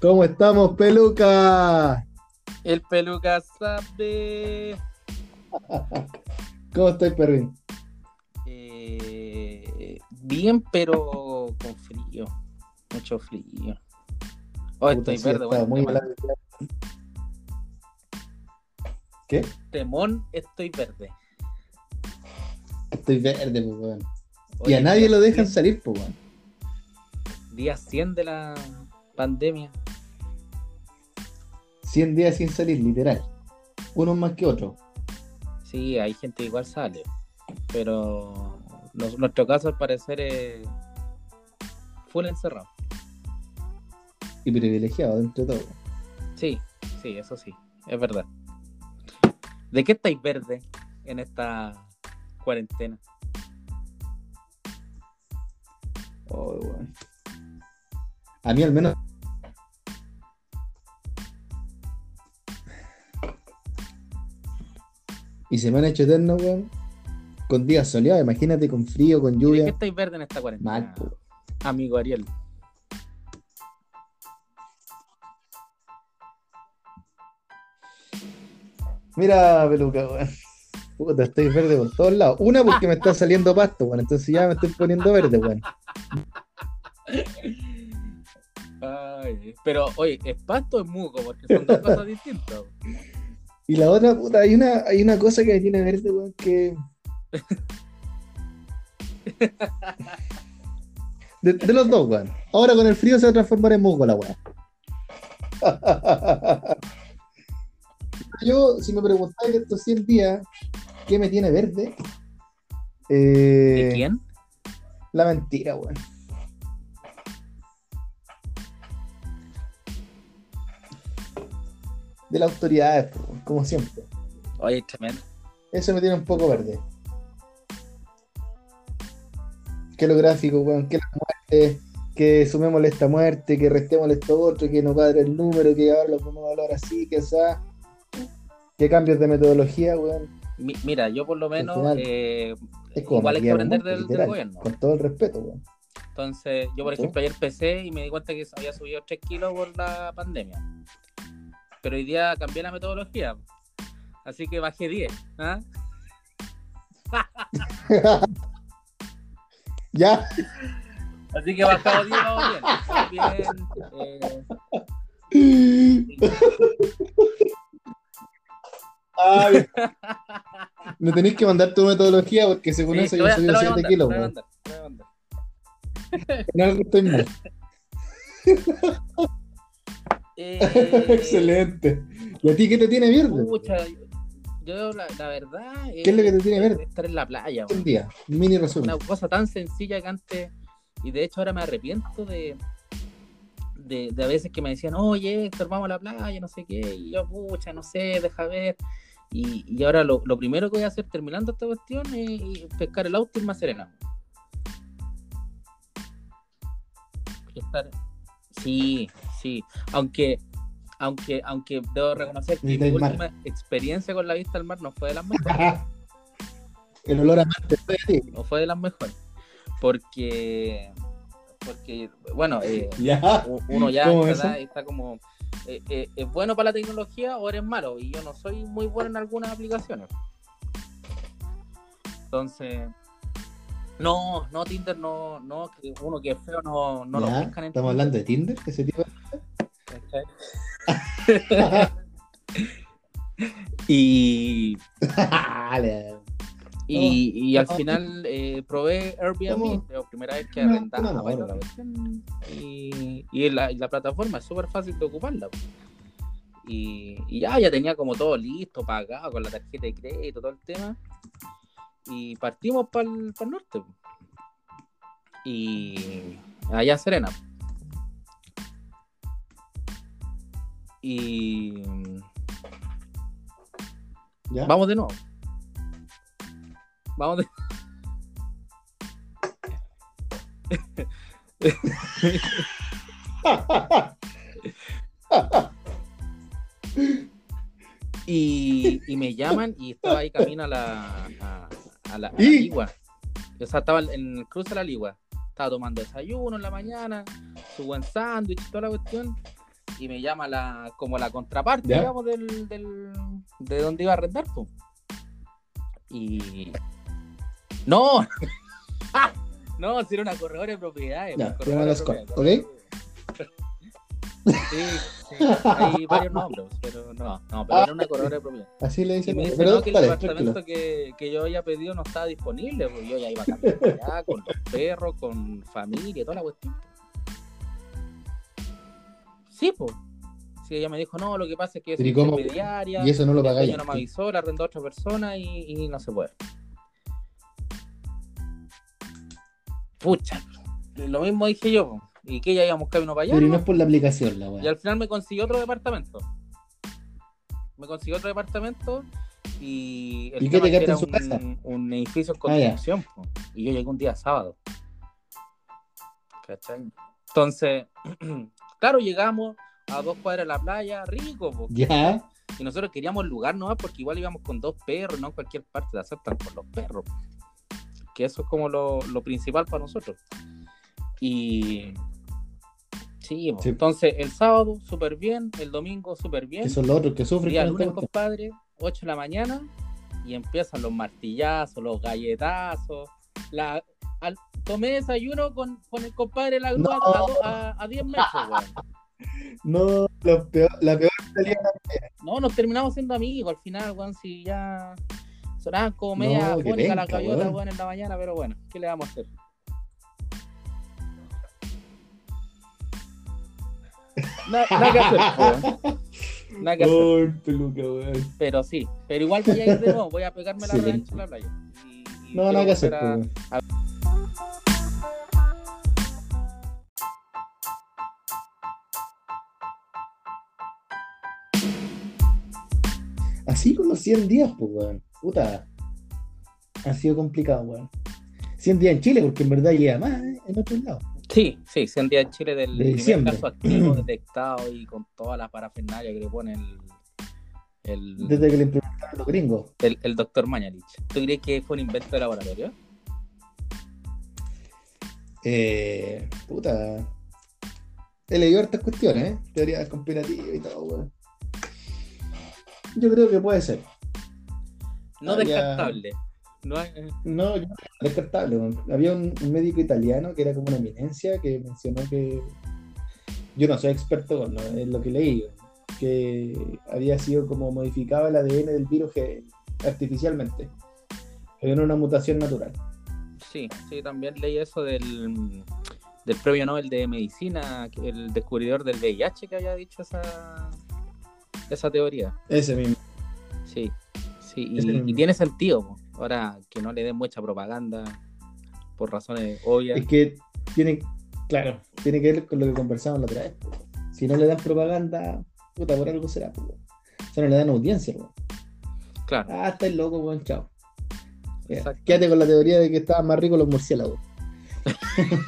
¿Cómo estamos, peluca? El peluca sabe. ¿Cómo estás, perrín? Eh, bien, pero con frío. Mucho frío. Oh, Puta, estoy sí, verde, bueno. muy temón. ¿Qué? Temón, estoy verde. Estoy verde, pues, weón. Y a nadie lo dejan 100 salir, pues, weón. Día 100 de la pandemia. 100 días sin salir, literal. Unos más que otros. Sí, hay gente que igual sale. Pero nos- nuestro caso, al parecer, es full encerrado. Y privilegiado dentro de todo. Sí, sí, eso sí, es verdad. ¿De qué estáis verde en esta cuarentena? Oh, weón. A mí al menos. Y se me han hecho eternos, weón. Con días soleados, imagínate con frío, con ¿Y ¿De qué lluvia. estáis verde en esta cuarentena? Mal, po. Amigo Ariel. Mira, peluca, weón. Puta, estoy verde por todos lados. Una porque me está saliendo pasto, weón. Entonces ya me estoy poniendo verde, weón. Ay, pero, oye, ¿es pasto o es muco? Porque son dos cosas distintas. Y la otra, puta, hay una, hay una cosa que me tiene verde, weón, que. De, de los dos, weón. Ahora con el frío se va a transformar en musgo la weón. Yo, si me preguntáis de estos 100 días, ¿qué me tiene verde? Eh, ¿De quién? La mentira, weón. De las autoridades, como siempre. Oye, tremendo. Eso me tiene un poco verde. Que lo gráfico, weón, que la muerte, que sumémosle esta muerte, que restémosle esto otro, que no cuadre el número, que ahora lo podemos hablar así, que esa. Que cambios de metodología, weón. Mi- mira, yo por lo menos, eh, Es como igual hay que aprender del, del gobierno. Con todo el respeto, weón. Entonces, yo por ejemplo ayer pesé y me di cuenta que había subido 3 kilos por la pandemia. Pero hoy día cambié la metodología. Así que bajé 10. ¿ah? ya, Así que bajado 10 vamos bien. Bien. eh, bien. Me tenéis que mandar tu metodología porque según sí, eso yo subí te lo voy a 7 mandar, kilos, te voy a mandar, te lo voy a mandar. En algo estoy mal. Eh, Excelente. ¿Y a ti qué te tiene verde? Pucha, yo la, la verdad. ¿Qué es lo que te tiene verde? Estar en la playa. Un día, mini resumen. Una cosa tan sencilla que antes. Y de hecho ahora me arrepiento de. De, de a veces que me decían, oye, Héctor, vamos a la playa, no sé qué. Y yo, pucha, no sé, deja ver. Y, y ahora lo, lo primero que voy a hacer terminando esta cuestión es pescar el auto y más serena. Estar- Sí, sí. Aunque, aunque, aunque debo reconocer que mi mar. última experiencia con la vista al mar no fue de las mejores. El olor a mar te fue de ti. no fue de las mejores. Porque, porque bueno, eh, Ya. uno ya está como, eh, eh, ¿es bueno para la tecnología o eres malo? Y yo no soy muy bueno en algunas aplicaciones. Entonces, no, no, Tinder no, no, que uno que es feo no, no lo Ya, pescan en Estamos hablando de Tinder, ese tipo. ¿cachai? Y, y, y al final eh, probé Airbnb, la primera vez que arrendaba no, bueno, y, y la, plataforma es súper fácil de ocuparla. Y, y ya, ya tenía como todo listo, pagado con la tarjeta de crédito, todo el tema. Y partimos para el norte. po. Y allá en Serena. Y ¿Ya? vamos de nuevo. Vamos de Y, y me llaman y estaba ahí camino a la, a, a la, a la ¿Y? Ligua. O sea, estaba en el cruce de la Ligua. Estaba tomando desayuno en la mañana, su buen sándwich, toda la cuestión. y me llama la como la contraparte, ¿Ya? digamos, del, del, de donde iba a arrendar, po. Y. ¡No! no, si era una corredora de propiedades. Ya, pues, llama corredora de propiedades, cosas, corredora de propiedades. Sí, sí, hay varios nombres, pero no, no, pero era una corredora de propiedades. Así le Y dicen. me dice Pero no, que el departamento que, que yo había pedido no estaba disponible, pues yo ya iba a cambiar allá con los perros, con familia, toda la cuestión. Sí, pues. Sí, ella me dijo, no, lo que pasa es que es ¿y intermediaria, Y eso no lo pagáis. dueño no me avisó, la arrendó a otra persona y, y no se puede. Pucha, lo mismo dije yo, po. Y que ya íbamos camino para allá. Pero y ¿no? es por la aplicación, la Y weá. al final me consiguió otro departamento. Me consiguió otro departamento y el ¿Y qué te quedaste era en su un, casa? un edificio en Ah, construcción. po. y yo llegué un día sábado. ¿Cachai? Entonces, claro, llegamos a dos cuadras de la playa, rico, po. Ya. y nosotros queríamos el lugar nomás porque igual íbamos con dos perros, no en cualquier parte te aceptan con los perros. Que eso es como lo, lo principal para nosotros. Y sí, po. Sí. entonces el sábado súper bien, el domingo súper bien. Que son los otros que sufren. Día con lunes, compadre, 8 de la mañana, y empiezan los martillazos, los galletazos. La, al- tomé desayuno con, con el compadre la grúa No. a, a, a 10 metros, weón. No, lo peor- la peor salida. No, nos terminamos siendo amigos al final, weón, si ya sonaban como media No, fónica la weón. weón, en la mañana, pero bueno, ¿qué le vamos a hacer? Na- Nada que hacer, weón. Nada que hacer. Peluca, weón. Pero sí, pero igual voy a ir de nuevo, voy a pegarme la revancha en la playa. Y- y No, nada que hacer, a- weón. Así con los 100 días, pues, weón. Puta. Ha sido complicado, weón. 100 días en Chile, porque en verdad llega más ¿eh? en otros lados. Sí, sí, 100 días en Chile del De primer diciembre. caso activo detectado y con toda la parafernalia que le pone el, el, Desde que le implementaron los gringos. el, el doctor Mañalich. ¿Tú crees que fue un invento de laboratorio? Eh, puta. He leído hartas cuestiones, ¿eh? Teorías conspirativas y todo, weón. Yo creo que puede ser. No Ah, descartable. No hay- eh, No, descartable. Había un, un médico italiano que era como una eminencia que mencionó que. Yo no soy experto, no, es lo que leí. Que había sido como modificado el ADN del virus que- artificialmente. Era una mutación natural. sí, sí, también leí eso del, del premio Nobel de Medicina, el descubridor del VIH que había dicho esa, esa teoría. Ese mismo. Sí, sí, y, y tiene sentido. po. Ahora que no le den mucha propaganda por razones obvias. Es que tiene, claro, tiene que ver con lo que conversamos la otra vez. Si no le dan propaganda, puta, por algo será. po. O sea, no le dan audiencia. po. Claro, Ah, estáis loco, weón, chao. Quédate con la teoría de que estaban más ricos los murciélagos.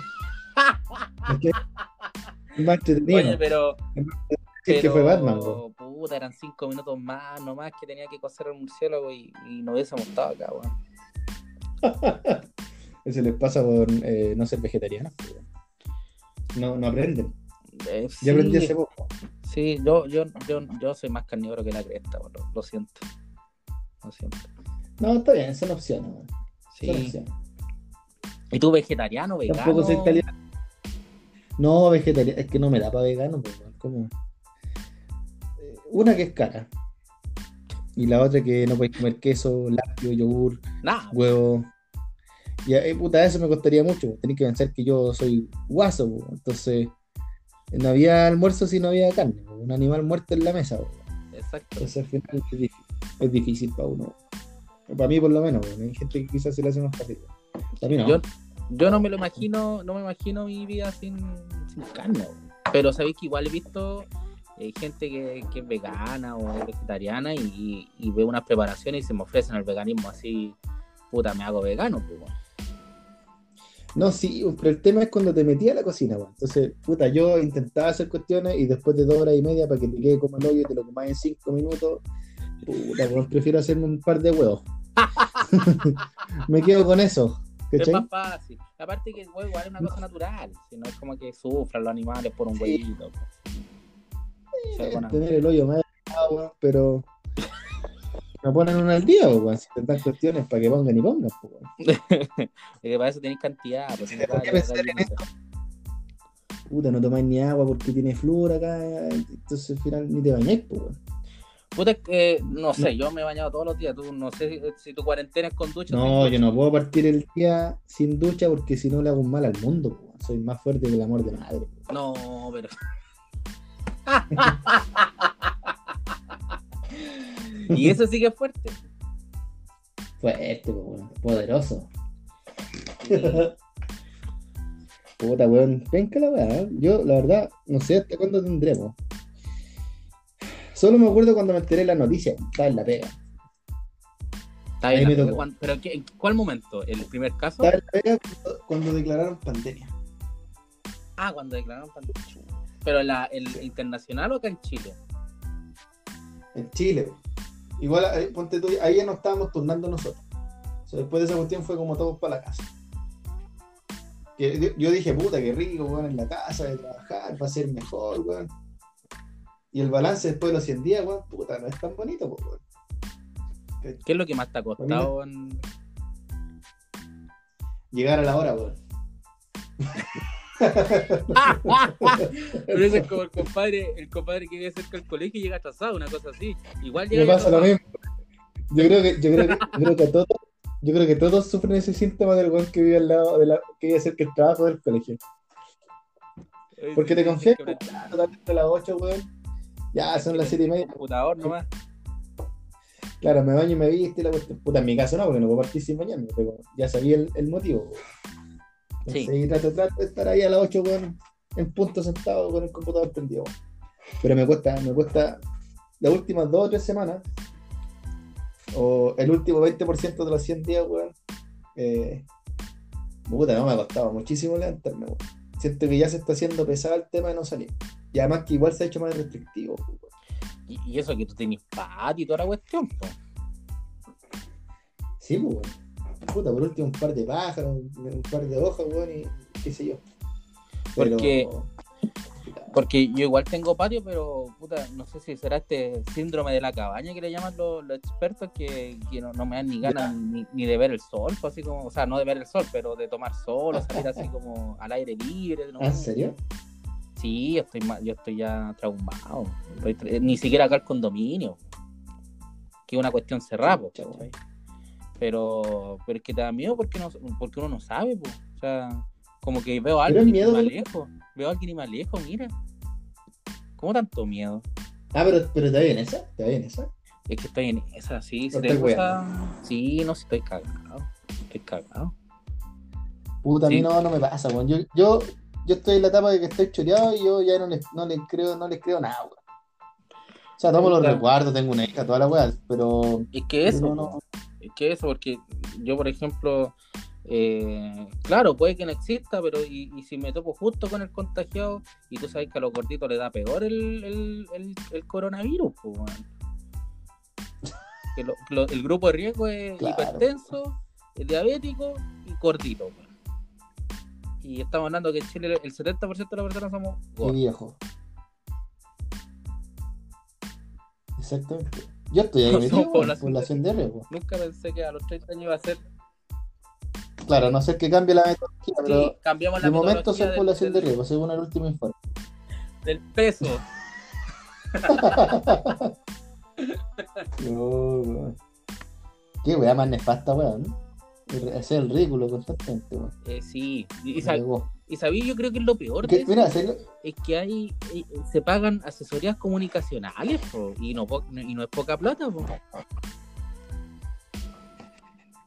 Es más entretenido. Oye, pero, Si es que pero, fue Batman, po. puta, eran cinco minutos más, nomás que tenía que coser el murciélago y, y no hubiésemos estado acá, weón. Eso les pasa por eh, no ser vegetarianos. No, no aprenden. Eh, Yo aprendí hace poco. Sí, yo, yo, yo, yo soy más carnívoro que la cresta, weón, lo, lo siento. Lo siento. No, está bien, son opciones. weón. Son Sí. opciones. ¿Y tú vegetariano, vegano? Tampoco soy italiano. No, vegetariano. Es que no me da para vegano, pues, ¿cómo? Una que es cara. Y la otra que no puedes comer queso, lácteo, yogur, Nada. huevo. Y eh, puta, eso me costaría mucho. Tenés que pensar que yo soy guaso, po. entonces no había almuerzo si no había carne. po. Un animal muerto en la mesa. po. Exacto. Entonces al final es difícil, es difícil para uno. Para mí por lo menos. Hay gente que quizás se le hace más fácil. Para mí no. Yo, yo no me lo imagino, no me imagino mi vida sin, sin carne. Pero sabéis que igual he visto eh, gente que, que es vegana o es vegetariana y, y veo unas preparaciones y se me ofrecen el veganismo así, puta, me hago vegano, pues. No, sí, pero el tema es cuando te metí a la cocina. Entonces, puta, yo intentaba hacer cuestiones y después de dos horas y media para que te quede como el hoyo y te lo comas en cinco minutos, puta, prefiero hacerme un par de huevos. Me quedo con eso, Es más fácil. Aparte que el huevo es una cosa natural, si no es como que sufran los animales por un Sí. huevito. pues. A- tener el hoyo más weón, pero no ponen una al día, weón. Si te dan cuestiones para que pongan y pongan, pues, weón. Es que para eso tenéis cantidad. Pues, si no, ¿Por qué cada- pensar cada en. Puta, no tomáis ni agua porque tiene flúor acá, entonces al final ni te bañáis, pues, weón. Puta, es que no sé, yo me he bañado todos los días. Tú no sé si, si tu cuarentena es con ducha. No, yo no puedo partir el día sin ducha porque si no le hago un mal al mundo, weón. Soy más fuerte que el amor de madre. No, pero. y eso sí que es fuerte. Fuerte, pues, weón. Poderoso. Puta, weón. Venga la weá. ¿eh? Yo, la verdad, no sé hasta cuándo tendremos. Solo me acuerdo cuando me enteré la noticia. Estaba en la pega. Está bien, pero tocó. ¿cuán- ¿pero qué- en cuál momento? ¿El primer caso? Estaba en la pega cuando, cuando declararon pandemia. Ah, cuando declararon pandemia. ¿Pero la, el internacional o acá en Chile? En Chile. Igual, eh, ponte tú, ahí ya no estábamos turnando nosotros. O sea, después de esa cuestión fue como todos para la casa. Que yo- dije, puta, qué rico, weón, en la casa, de trabajar, va a ser mejor, weón. Y el balance después de los 100 días, weón, puta, no es tan bonito, po, weón. ¿Qué es lo que más te ha costado? en- Llegar a la hora, weón. Pero eso es como el compadre, el compadre que vive cerca del colegio y llega atrasado, una cosa así. Igual Me llega pasa lo mismo. Yo creo que, yo creo que, yo creo que todos, yo creo que todos sufren ese síntoma del weón que vive al lado de la, que vive cerca del trabajo del colegio. Porque te confías, Que totalmente a las 8, weón. Ya son las 7 y media. computador nomás. Claro, me baño y me viste y la cuestión. Puta, en mi caso no, porque no puedo partir sin bañarme. pero ya sabía el, el motivo. weón. Sí. Y trato, trato de estar ahí a las 8, weón, en punto sentado con el computador prendido. weón. Pero me cuesta, me cuesta las últimas 2 o 3 semanas, o el último 20% de los 100 días, weón. Eh, puta, no me ha costado muchísimo levantarme, weón. Siento que ya se está haciendo pesado el tema de no salir. Y además que igual se ha hecho más restrictivo, weón. Y, y eso que tú tenés patio y toda la cuestión, po. Sí, pues, weón. Puta, por último un par de pájaros, un, un par de hojas, weón, y qué sé yo. Pero- Porque- Porque yo igual tengo patio, pero puta, no sé si será este síndrome de la cabaña que le llaman los, los expertos que, que no, no me dan ni ganas ni, ni de ver el sol, pues así como, o sea, no de ver el sol, pero de tomar sol o salir así como al aire libre. ¿no? ¿Ah, ¿En serio? Sí, yo estoy, yo estoy ya traumado. Estoy tra- ni siquiera acá al condominio. Que es una cuestión cerrada, ¿cachai? Pero, pero es que te da miedo porque, no, porque uno no sabe, po. O sea, como que veo a alguien y miedo de- alejo. Veo a alguien y me alejo, mira. ¿Cómo tanto miedo? Ah, pero, pero te va bien esa, te va bien esa. Es que estoy en esa, sí. Si No te gusta... Sí, no, si estoy cagado. Estoy cagado. Puta, a mí no, no me pasa, weón. Yo, yo, yo estoy en la etapa de que estoy choreado y yo ya no les, no les creo, no les creo nada, weón. O sea, tomo los recuerdos, tengo una hija, toda la weá, pero. Es que eso, no, que eso, porque yo, por ejemplo, eh, claro, puede que no exista, pero y, y si me topo justo con el contagiado, y tú sabes que a los gorditos le da peor el, el, el, el coronavirus, pues, weón. Que lo- lo- el grupo de riesgo es Claro. hipertenso, el diabético y gordito. Y estamos hablando que en Chile el 70% de las personas somos gordos. viejo. Exactamente. Yo estoy ahí No metido, población población de riesgo. Nunca pensé que a los 30 años iba a ser. Claro, no ser que cambie la metodología, Sí, pero cambiamos la de momento del- población de riesgo, según el último informe. del peso. No. Qué weá más nefasta, weón. ¿no? Hacer el ridículo constantemente, weón. Eh, sí, y, y. y sabí, yo creo que es lo peor de mira, es que hay eh, se pagan asesorías comunicacionales po, y no po- y no es poca plata po.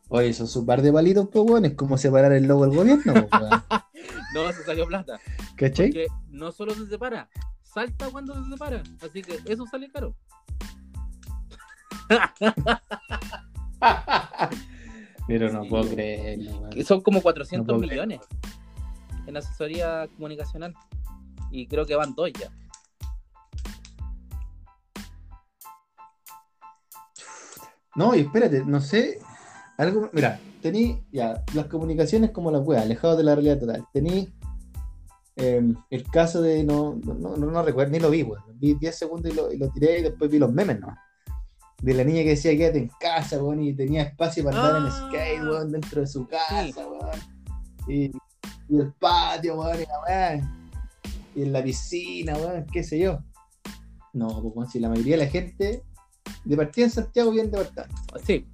Oye, son su par de palitos, pues, weón. Es como separar el logo del gobierno, weón. no se salió plata ¿Cachai? que no solo se separa salta cuando se separa así que eso sale caro Pero no Sí. puedo creerlo, son como 400 No puedo creer. En asesoría comunicacional y creo que van dos ya No, y espérate, no sé. Algo, mira, tení ya las comunicaciones como las weas, alejados de la realidad total. Tení eh, el caso de, no, no, no, no recuerdo, ni lo vi, weón. Vi 10 segundos y lo, y lo tiré y después vi los memes, ¿no? De la niña que decía quédate en casa, weón, y tenía espacio para andar en Ah. skate, weón, dentro de su casa, Sí. weón. Y, y el patio, weón, y la weá. Y en la piscina, weón, qué sé yo. No, pues si la mayoría de la gente de partida en Santiago viene de departamento. Sí.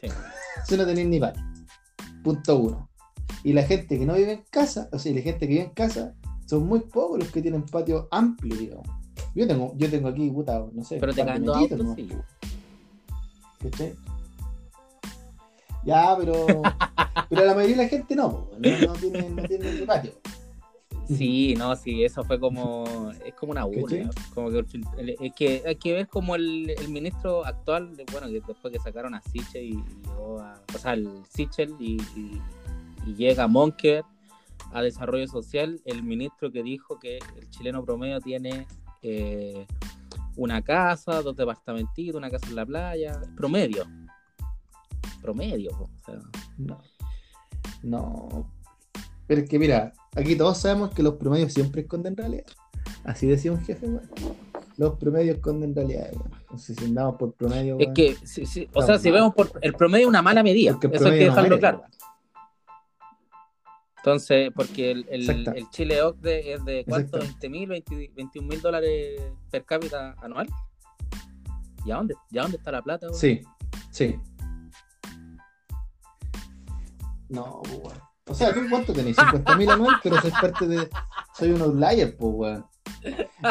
Sí. Eso no tenéis ni patio. Punto uno. Y la gente que no vive en casa, o sea, la gente que vive en casa, son muy pocos los que tienen patio amplio, digamos. Yo tengo, yo tengo aquí, puta, no sé. Pero te caen dos autos, nomás, sí. Ya, pero, pero la mayoría de la gente no, no, no tiene, no tiene patio. Sí, no, sí, eso fue como. Es como una burla. Como que, es que hay que ver como el, el ministro actual, bueno, que después que sacaron a Sichel y, y llegó a. O sea, el Sichel y, y- y llega Monker a desarrollo social, el ministro que dijo que el chileno promedio tiene eh, una casa, dos departamentitos, una casa en la playa, promedio. Promedio, po, o sea, No. No. Pero es que mira, aquí todos sabemos que los promedios siempre esconden realidad. Así decía un jefe. Los promedios esconden realidad. Entonces, si andamos por promedio, Es que, sí, sí, o sea, si vemos por el promedio es una mala medida, eso hay que dejarlo claro. Entonces, porque el, el, Chile OCDE es de cuánto, Exacto. 20 mil, 21 mil dólares per cápita anual. ¿Y a dónde, ¿y a dónde está la plata? Sí, sí. No, pues, weón. O sea, ¿tú cuánto tenés? 50.000 anual, pero soy parte de. Soy un outlier, pues, weón.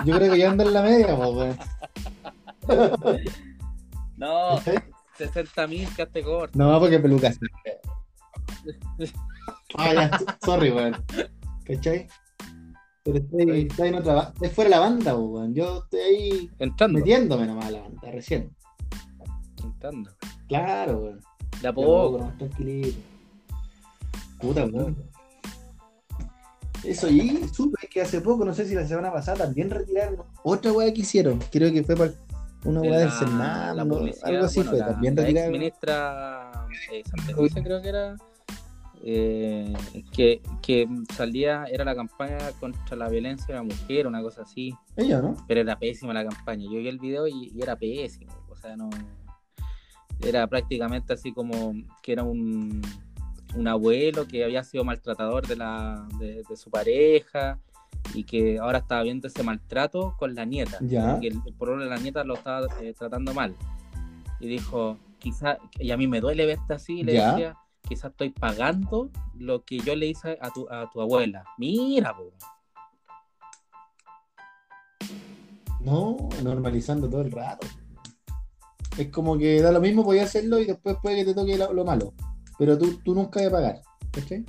Yo creo que ya ando en la media, pues, weón. No, ¿Cachai? 60 mil, quedaste corto. No, porque pelucas. Ah, ya, sorry, weón. ¿Cachai? Pero estoy, estoy en otra fuera de la banda, pues, weón. Yo estoy ahí Entrando. metiéndome nomás a la banda, recién. Entrando. Claro, weón. De a De a poco. poco, nomás tranquilito. Puta, weón. Eso, y supe que hace poco, no sé si la semana pasada, también retiraron otra weá que hicieron. Creo que fue para una weá del Senado, algo así bueno, fue. la- también la ex retiraron. ministra eh, creo que era eh, que, que salía era la campaña contra la violencia de la mujer una cosa así Ella, ¿no? pero era pésima la campaña yo vi el video y, y era pésimo o sea no era prácticamente así como que era un un abuelo que había sido maltratador de la de, de su pareja y que ahora estaba viendo ese maltrato con la nieta Ya. que el, el pololo de la nieta lo estaba eh, tratando mal y dijo quizá y a mí me duele verte así y le Ya. decía quizás estoy pagando lo que yo le hice a tu, a tu abuela mira po. No, normalizando todo el rato. Es como que da lo mismo, podía hacerlo y después puede que te toque lo, lo malo. Pero tú, tú nunca vas a pagar. ¿Cachai?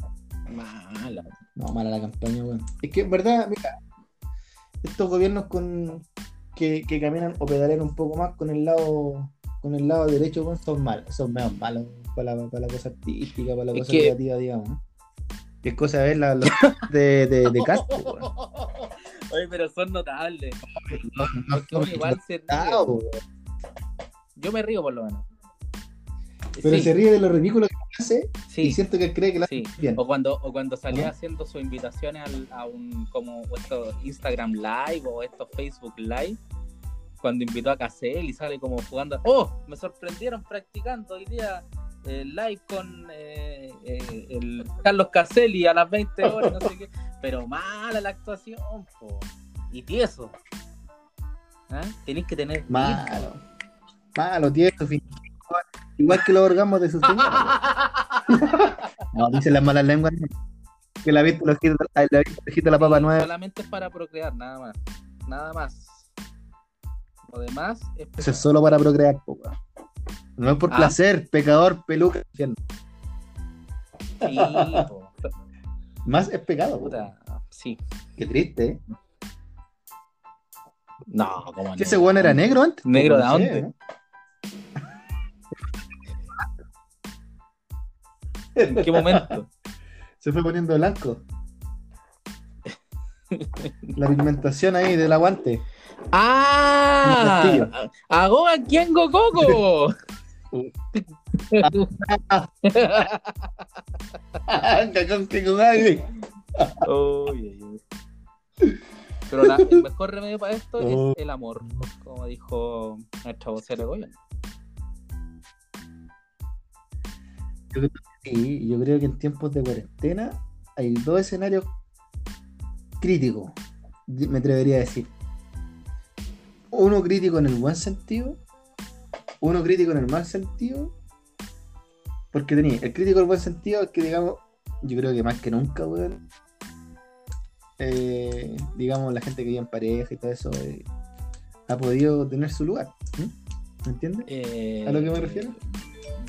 mala No, mala la campaña, weón. Es que en verdad, mira, estos gobiernos con que, que caminan o pedalean un poco más con el lado con el lado derecho, weón, son malos, son menos malos para la, para la cosa artística, para la Es cosa que- creativa, digamos. es cosa de ver la, de, de, de Castro, weón. Oye, pero son notables. No, no, Porque uno igual se ríe. Weón. Yo me río por lo menos. Pero Sí, se ríe de lo ridículo que hace y sí, siento que él cree que hace sí. bien. O cuando, o cuando salía haciendo sus invitaciones al- a un como estos Instagram Live o estos Facebook Live, cuando invitó a Casel y sale como jugando. ¡Oh! Me sorprendieron practicando hoy día eh, live con eh, eh, el Carlos Caselli a las 20 horas, no sé qué. Pero mala la actuación, po. Y tieso. ¿Ah? Tenéis que tener. Malo. Malo, tieso, fin. Igual que los orgasmos de sus señora. No, dicen las malas lenguas. no. Que la viste los la de la papa nueva. Solamente es para procrear, nada más. Nada más. Lo demás es. Eso es solo para procrear, po, weón. No es por Ah. placer, pecador, peluca. Sí, po. Más es pecado. Puta, sí. Qué triste, ¿eh? No, como ¿Que ese weón era negro antes? ¿Negro de No dónde? ¿no? ¿En qué momento? Se fue poniendo blanco. La pigmentación ahí del aguante. ¡Ah! castillo. ¡Agoa Kiengo Coco! Cagón que con madre. Uy, uy, uy. Pero la- el mejor remedio para esto Oh. es el amor, como dijo nuestra vocera de gobierno. Sí, yo creo que en tiempos de cuarentena hay dos escenarios críticos, me atrevería a decir. Uno crítico en el buen sentido, uno crítico en el mal sentido, porque tenía el crítico en el buen sentido es que, digamos, yo creo que más que nunca, weón, eh, digamos, la gente que vive en pareja y todo eso eh, ha podido tener su lugar. ¿Me entiendes? Eh, ¿A lo que me refiero?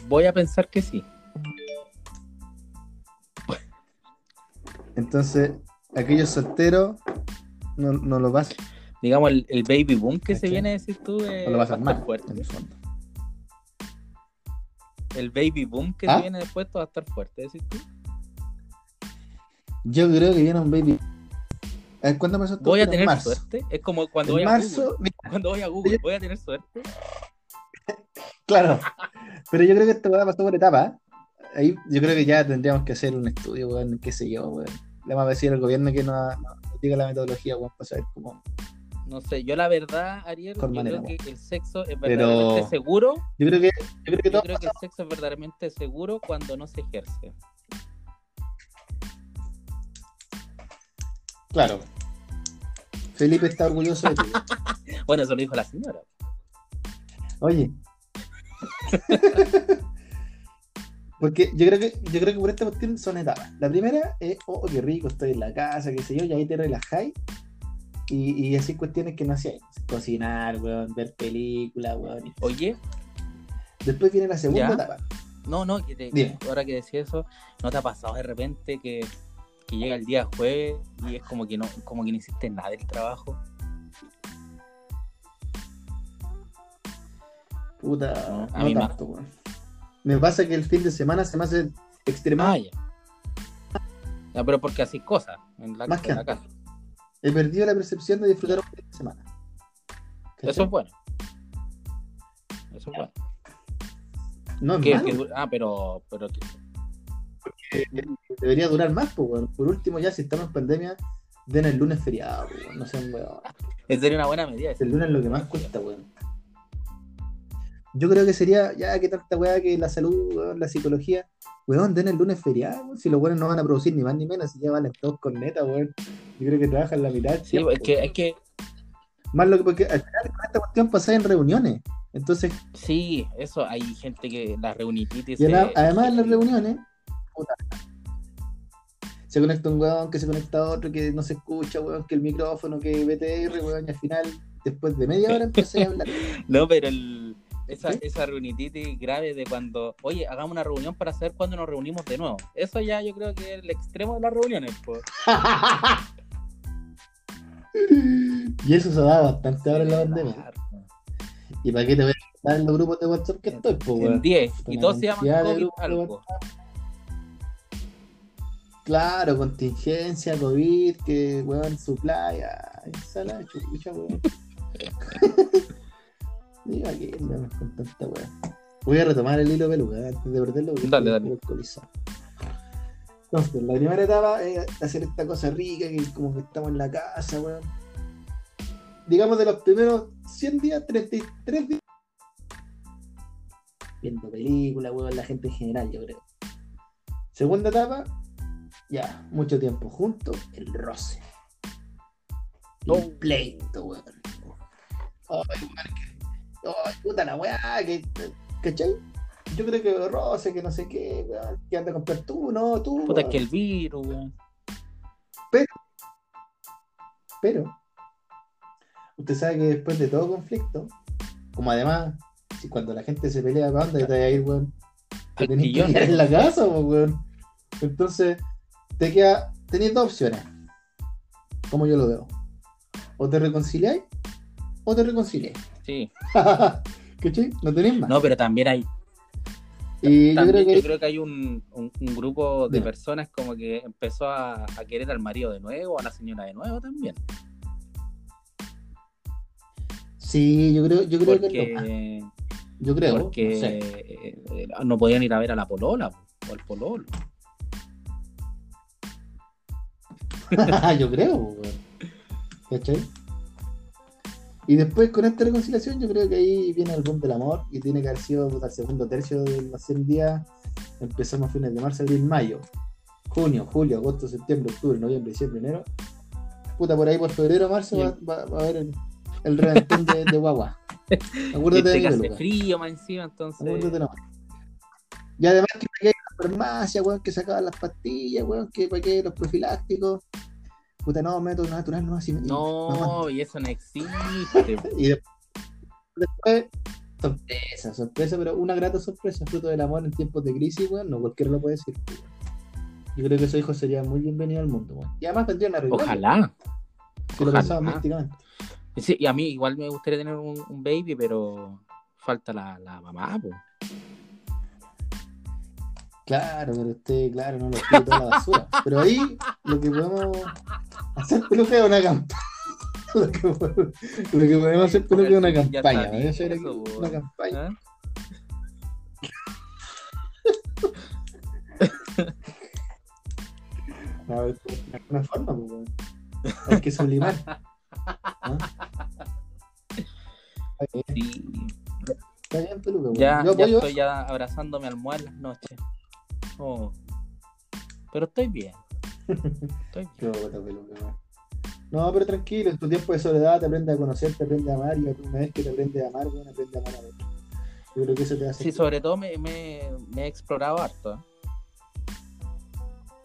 Voy a pensar que sí. Entonces, aquellos solteros no, no lo pasan, Digamos, el, el baby boom que se viene, decir tú, eh, no lo va a pasan estar mal, fuerte. en el fondo. El baby boom que ¿Ah? se viene después va a estar fuerte, decir tú. Yo creo que viene un baby. A ¿Cuándo pasó esto? Voy a En tener marzo. suerte. Es como cuando voy a marzo, Google. mira, Cuando voy a Google, voy a tener suerte. claro. Pero yo creo que esto va a pasar por etapas. Ahí yo creo que ya tendríamos que hacer un estudio, weón, qué sé yo, weón. Le vamos a decir al gobierno que nos diga la metodología, weón, para saber cómo. No sé, yo la verdad, Ariel, yo manera, creo que el sexo es Pero- verdaderamente seguro. Yo creo que, yo creo que Yo creo que el sexo es verdaderamente seguro cuando no se ejerce. Claro. Felipe está orgulloso de ti. Bueno, eso lo dijo la señora. Oye. Porque yo creo que yo creo que por esta cuestión son etapas. La primera es, oh, qué rico, estoy en la casa, qué sé yo, y ahí te relajáis. Y, y así cuestiones que no hacíais. Cocinar, weón, ver películas, weón. Oye, Después viene la segunda Ya. etapa. no, no, que te- ahora que decía eso, ¿no te ha pasado de repente que, que llega el día jueves y es como que no, como que no hiciste nada del trabajo? Puta, No, a no mí más. tanto, weón. Me pasa que el fin de semana se me hace extremal. Ah, ya. Ya, pero porque así cosas en la, Más que en la casa. He perdido la percepción de disfrutar un fin de semana. ¿Cachai? Eso es bueno. Eso es bueno. No es malo. que ah, pero, pero que- Debería durar más, pues, weón. Por último, ya si estamos en pandemia, den el lunes feriado, pues, weón. No sean weón. es sería una buena medida. El lunes es lo que más cuesta, weón. Yo creo que sería, ya que tanta weá que la salud, weón, la psicología, weón, den el lunes feriado, weón. Si los weones no van a producir ni más ni menos, si ya valen todos con neta, weón. Yo creo que trabajan la mitad. Sí, es que, es que Más lo que porque al final con esta cuestión pasáis en reuniones. Entonces, sí, eso hay gente que la reunitis y además, se- además en las reuniones, puta, se conecta un weón, que se conecta a otro, que no se escucha, weón, que el micrófono, que BTR, weón, y al final, después de media hora empecé a hablar. No, pero el, esa, ¿Sí? esa grave de cuando, oye, hagamos una reunión para saber cuándo nos reunimos de nuevo. Eso ya yo creo que es el extremo de las reuniones. Pues. y eso se da bastante ahora en la pandemia. ¿Y para qué te voy a estar en los grupos de WhatsApp que estoy, po, En weón? 10. Y todos se llaman COVID algo. Claro, contingencia, COVID, que weón, su playa, sala de chucha, weón. Diga que andamos con tanta weón. Voy a retomar el hilo peluca antes de perderlo Dale, dale. un alcoholizado. Entonces, la primera etapa es hacer esta cosa rica, que como que estamos en la casa, weón. Digamos de los primeros 100 días, 33 días. Viendo películas, weón, la gente en general, yo creo. Segunda etapa, ya, mucho tiempo juntos, el roce. El Oh. pleito, weón. Ay, weón, puta la weá, que, ¿cachai? Yo creo que roce, que no sé qué, weón, que anda a comprar tú, no, tú. Puta, weón. que el virus, weón. Pero, usted sabe que después de todo conflicto, como además, si cuando la gente se pelea, ¿para dónde te vas a ir, weón? Te tenés que quedar en la casa, po, weón. Entonces, te queda, tenías dos opciones, como yo lo veo. O te reconciliáis, o te reconciliáis. Sí. ¿Cachai? No tenéis más. No, pero también hay, y yo creo que yo creo que hay un, un- un grupo de personas como que empezó a, a querer al marido de nuevo, a la señora de nuevo también. sí, yo creo, yo creo que. Porque, Yo creo. porque no eh, no podían ir a ver a la polola o al pololo. yo creo. ¿Cachai? Y después con esta reconciliación yo creo que ahí viene el boom del amor y tiene que haber sido puta, el segundo tercio de 100 días. Empezamos a fines de marzo, abril, mayo. Junio, julio, agosto, septiembre, octubre, noviembre, diciembre, enero. Puta, por ahí por febrero, marzo va, va- va a haber el, el reventón de, de guagua. Acuérdate de que mí, hace frío más encima, entonces. Acuérdate nomás. Y además que para qué la farmacia, weón, que sacaban las pastillas, weón, que para qué los profilácticos. Puta, no, método natural, no, así No, y eso no existe. Y después, sorpresa, sorpresa, pero una grata sorpresa, fruto del amor en tiempos de crisis, weón, no cualquiera lo puede decir. Yo creo que esos hijos serían muy bienvenidos al mundo, weón. Y además tendrían a arreglar, Ojalá. si lo pensaban. Sí, y a mí igual me gustaría tener un, un baby, pero falta la, la mamá, po. Claro, pero usted, claro, no lo pide toda la basura. Pero ahí lo que podemos hacer peluca es una campaña. Lo que, podemos- lo que podemos hacer peluca es una campaña. Voy a hacer aquí una campaña. ¿Ah? A ver, de alguna forma, pues. Hay que sublimar. ¿Ah? Está bien, Sí. está bien, peluca. Ya, Yo ya estoy ya abrazándome al en las noches. Oh. Pero estoy bien. Estoy bien. No, pero tranquilo, en tu tiempo de soledad te aprende a conocer, te aprende a amar, y una vez que te aprende a amar, weón, aprende a amar a otro. Yo creo que eso te hace. Sí, sobre todo me, me, me he explorado harto. ¿eh?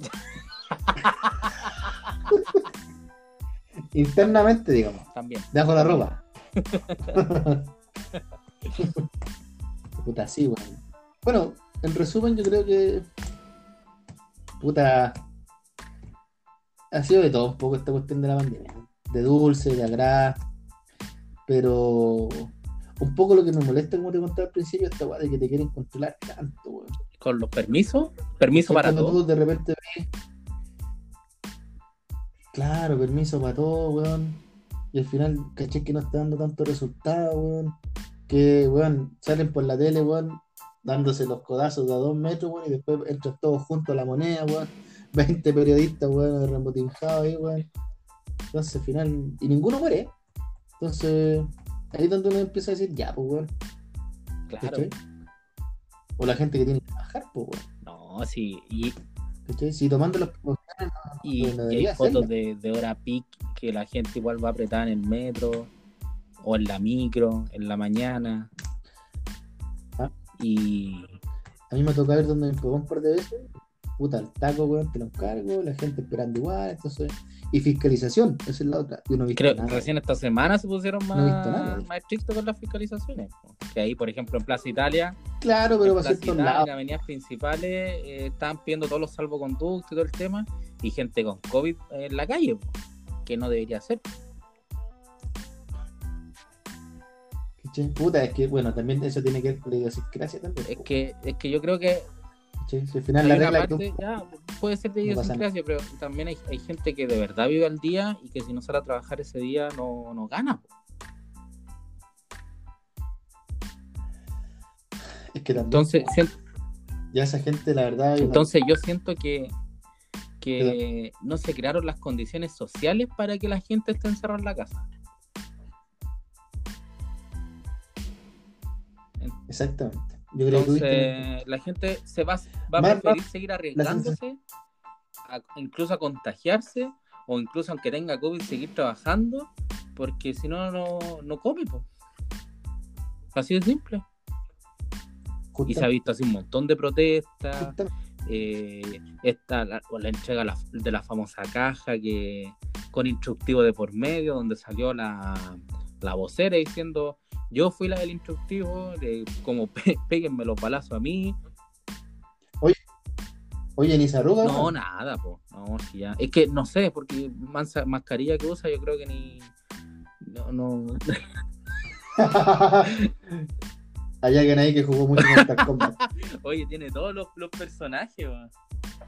Internamente, digamos, También. debajo la ropa. Puta, sí, weón. Bueno, en resumen, yo creo que. Puta. Ha sido de todo un poco esta cuestión de la pandemia. De dulce, de agrada. Pero. Un poco lo que me molesta, como te contaba al principio, esta weá de que te quieren controlar tanto, weón. Con los permisos. Permiso para todo. tú de repente ves. Claro, permiso para todo, weón. Y al final, caché que no está dando tanto resultado, weón. Que, weón, salen por la tele, weón, dándose los codazos de a dos metros, weón, y después entran todos juntos a la moneda, weón. 20 periodistas, weón, remotinjados ahí, weón. Entonces, al final, y ninguno muere. Entonces, ahí es donde uno empieza a decir, ya, pues, weón. Claro. ¿cachai? O la gente que tiene que trabajar, pues, weón. No, sí. Y, ¿Cachai? Si tomando las precauciones, y, hay fotos de, de hora peak que la gente igual va apretada en el metro. O en la micro, en la mañana. Y A mí me tocó ver donde me pegó un par de veces. Puta, el taco, weón, te lo encargo, la gente esperando igual, entonces. Y fiscalización, esa es la otra. Visto creo nada. recién esta semana se pusieron No más, nada. más estrictos con las fiscalizaciones. Que ahí, por ejemplo, en Plaza Italia, Claro, pero en Plaza Italia, lados. en avenidas principales, eh, estaban pidiendo todos los salvoconductos y todo el tema. Y gente con COVID en la calle, que no debería ser. ¿Cachai? Puta, es que, bueno, también eso tiene que ver con la idiosincrasia también. Es que, es que yo creo que ¿cachai? Si al final la regla ya, puede ser de No idiosincrasia, pero también hay, hay gente que de verdad vive al día y que si no sale a trabajar ese día no, no gana. es que también, Entonces, siento- ya esa gente, la verdad, entonces yo siento que, que no se crearon las condiciones sociales para que la gente esté encerrada en la casa. Exactamente. Yo creo que Entonces, la gente se va, va a preferir seguir arriesgándose, a- incluso a contagiarse, o incluso aunque tenga COVID, seguir trabajando, porque si no, no, no come. po. Así de simple. Y se ha visto así un montón de protestas. eh, esta, la, la entrega la- de la famosa caja que con instructivo de por medio, donde salió la, la vocera diciendo yo fui la del instructivo, de como "Pe- péguenme los balazos a mí. Oye, ni se arruga, No, weón. nada, po. No, si ya. Es que no sé, porque mansa- mascarilla que usa, yo creo que ni. No, no. Allá que nadie que jugó mucho Mortal Kombat. Oye, tiene todos los, los personajes, weón.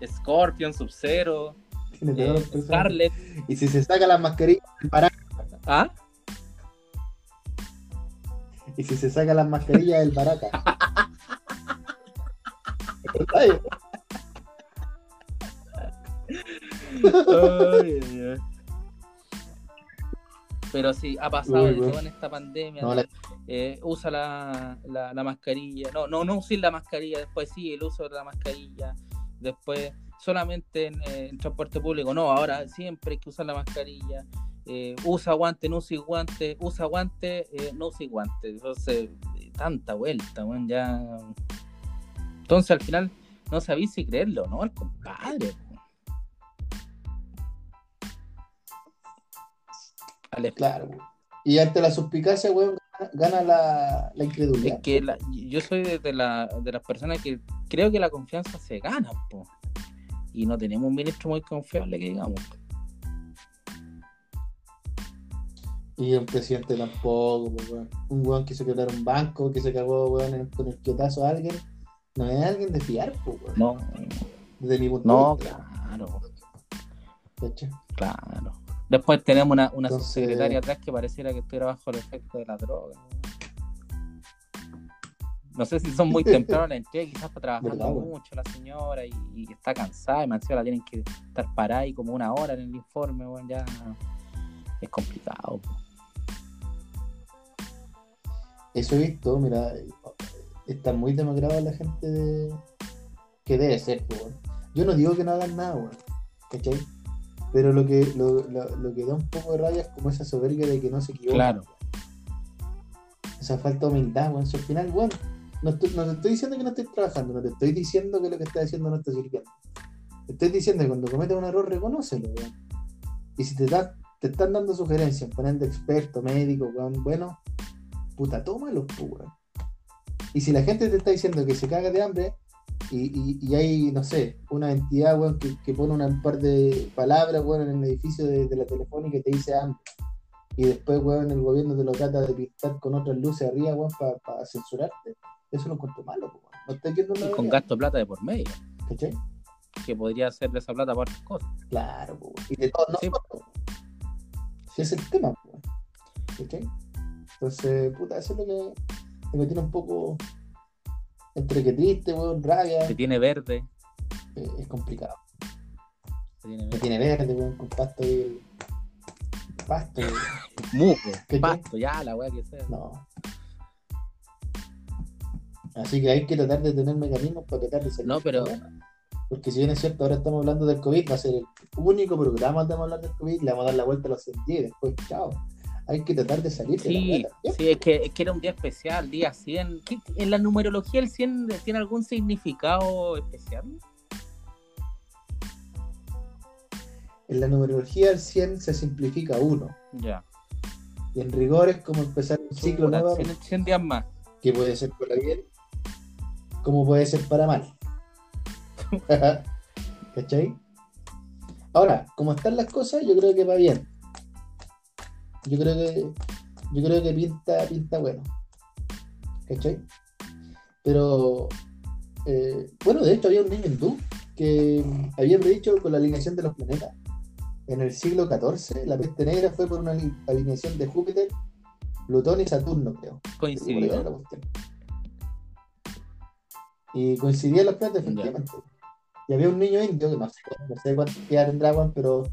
Scorpion, Sub-Zero, eh. Scarlet. Y si se saca las mascarillas, el baraca. ¿Ah? Y si se saca las mascarillas, el baraca. Pero sí, ha pasado Uy, de weón. todo en esta pandemia. No, la- eh, usa la, la, la mascarilla. No, no, no uses la mascarilla. Después sí, el uso de la mascarilla. Después solamente en, eh, en transporte público. No, ahora siempre hay que usar la mascarilla. Eh, usa guante, no usa guante. Usa guante, eh, no usa guante. Entonces, eh, tanta vuelta, weón, ya. Entonces al final no sabéis si creerlo, ¿no? Al compadre. Al Claro. Y ante la suspicacia, weón, gana- la, la incredulidad. Es que la- yo soy de, de la- de las personas que creo que la confianza se gana, po. Y no tenemos un ministro muy confiable que digamos. Y un presidente tampoco, pues, weón. Un weón quiso quebrar un banco, que se cagó, weón, con el quietazo a alguien. No es alguien de fiar, pues, weón. No, Desde mi punto no, de vista. claro, claro. Después tenemos una, una Entonces- subsecretaria atrás que pareciera que estuviera bajo el efecto de la droga. No sé si son muy temprano la entrega, quizás está trabajando mucho la señora y, y está cansada, y más la tienen que estar parada ahí como una hora en el informe, weón, ya es complicado. po. Eso he visto, mira, está muy demacrada la gente de... que debe ser, pues, weón. Yo no digo que no hagan nada, weón. ¿Cachai? Pero lo que, lo, lo- lo que da un poco de rabia es como esa soberbia de que no se equivoca. Claro. Esa falta de humildad, weón. Si al final, weón, no, estoy- no te estoy diciendo que no estés trabajando, no te estoy diciendo que lo que estás haciendo no está sirviendo. Te estoy diciendo que cuando cometes un error, reconócelo, weón. Y si te, da- te están dando sugerencias, poniendo experto, médico, weón, bueno, puta, tómalo, pues, weón. Y si la gente te está diciendo que se caga de hambre, y, y- y hay, no sé, una entidad, weón, que, que pone una- un par de palabras, weón, en el edificio de, de la telefónica y te dice hambre. Y después, weón, el gobierno te lo trata de pintar con otras luces arriba, weón, para censurarte. Eso lo encuentro malo, weón. No estoy viendo una Y con gasto plata de por medio, ¿cachai? que podría ser de esa plata para otras cosas. Claro, weón. Y de todos Sí. nosotros. Sí, es el tema, weón. ¿cachai? Entonces, puta, eso es lo que que me tiene un poco entre que triste, weón, rabia. Se tiene verde. eh, es complicado. Se tiene verde. tiene verde, weón, con pasto y pasto. Musgo, ¿Qué- pasto, ya, la weá que sea. No. Así que hay que tratar de tener mecanismos para tratar de salir. No, pero-. Porque si bien es cierto, ahora estamos hablando del COVID, va a ser el único programa donde vamos a hablar del COVID, le vamos a dar la vuelta a los 100 días y después, chao. Hay que tratar de salir de la Sí, sí, es que, es que era un día especial, día 100. ¿Qué- ¿En la numerología el 100 tiene algún significado especial? En la numerología el 100 se simplifica a 1. Ya. Y en rigor es como empezar un ciclo nuevo 100, 100 días más. que puede ser para bien, como puede ser para mal. ¿Cachai? Ahora, como están las cosas, yo creo que va bien. Yo creo que yo creo que pinta, pinta bueno. ¿Cachai? Pero eh, bueno, de hecho había un niño hindú que había predicho con la alineación de los planetas. En el siglo XIV, la peste negra fue por una ali- alineación de Júpiter, Plutón y Saturno, creo. Coincidió. Y coincidían los planetas, efectivamente. Y había un niño indio, que no sé, no sé cuántos tendrá, pero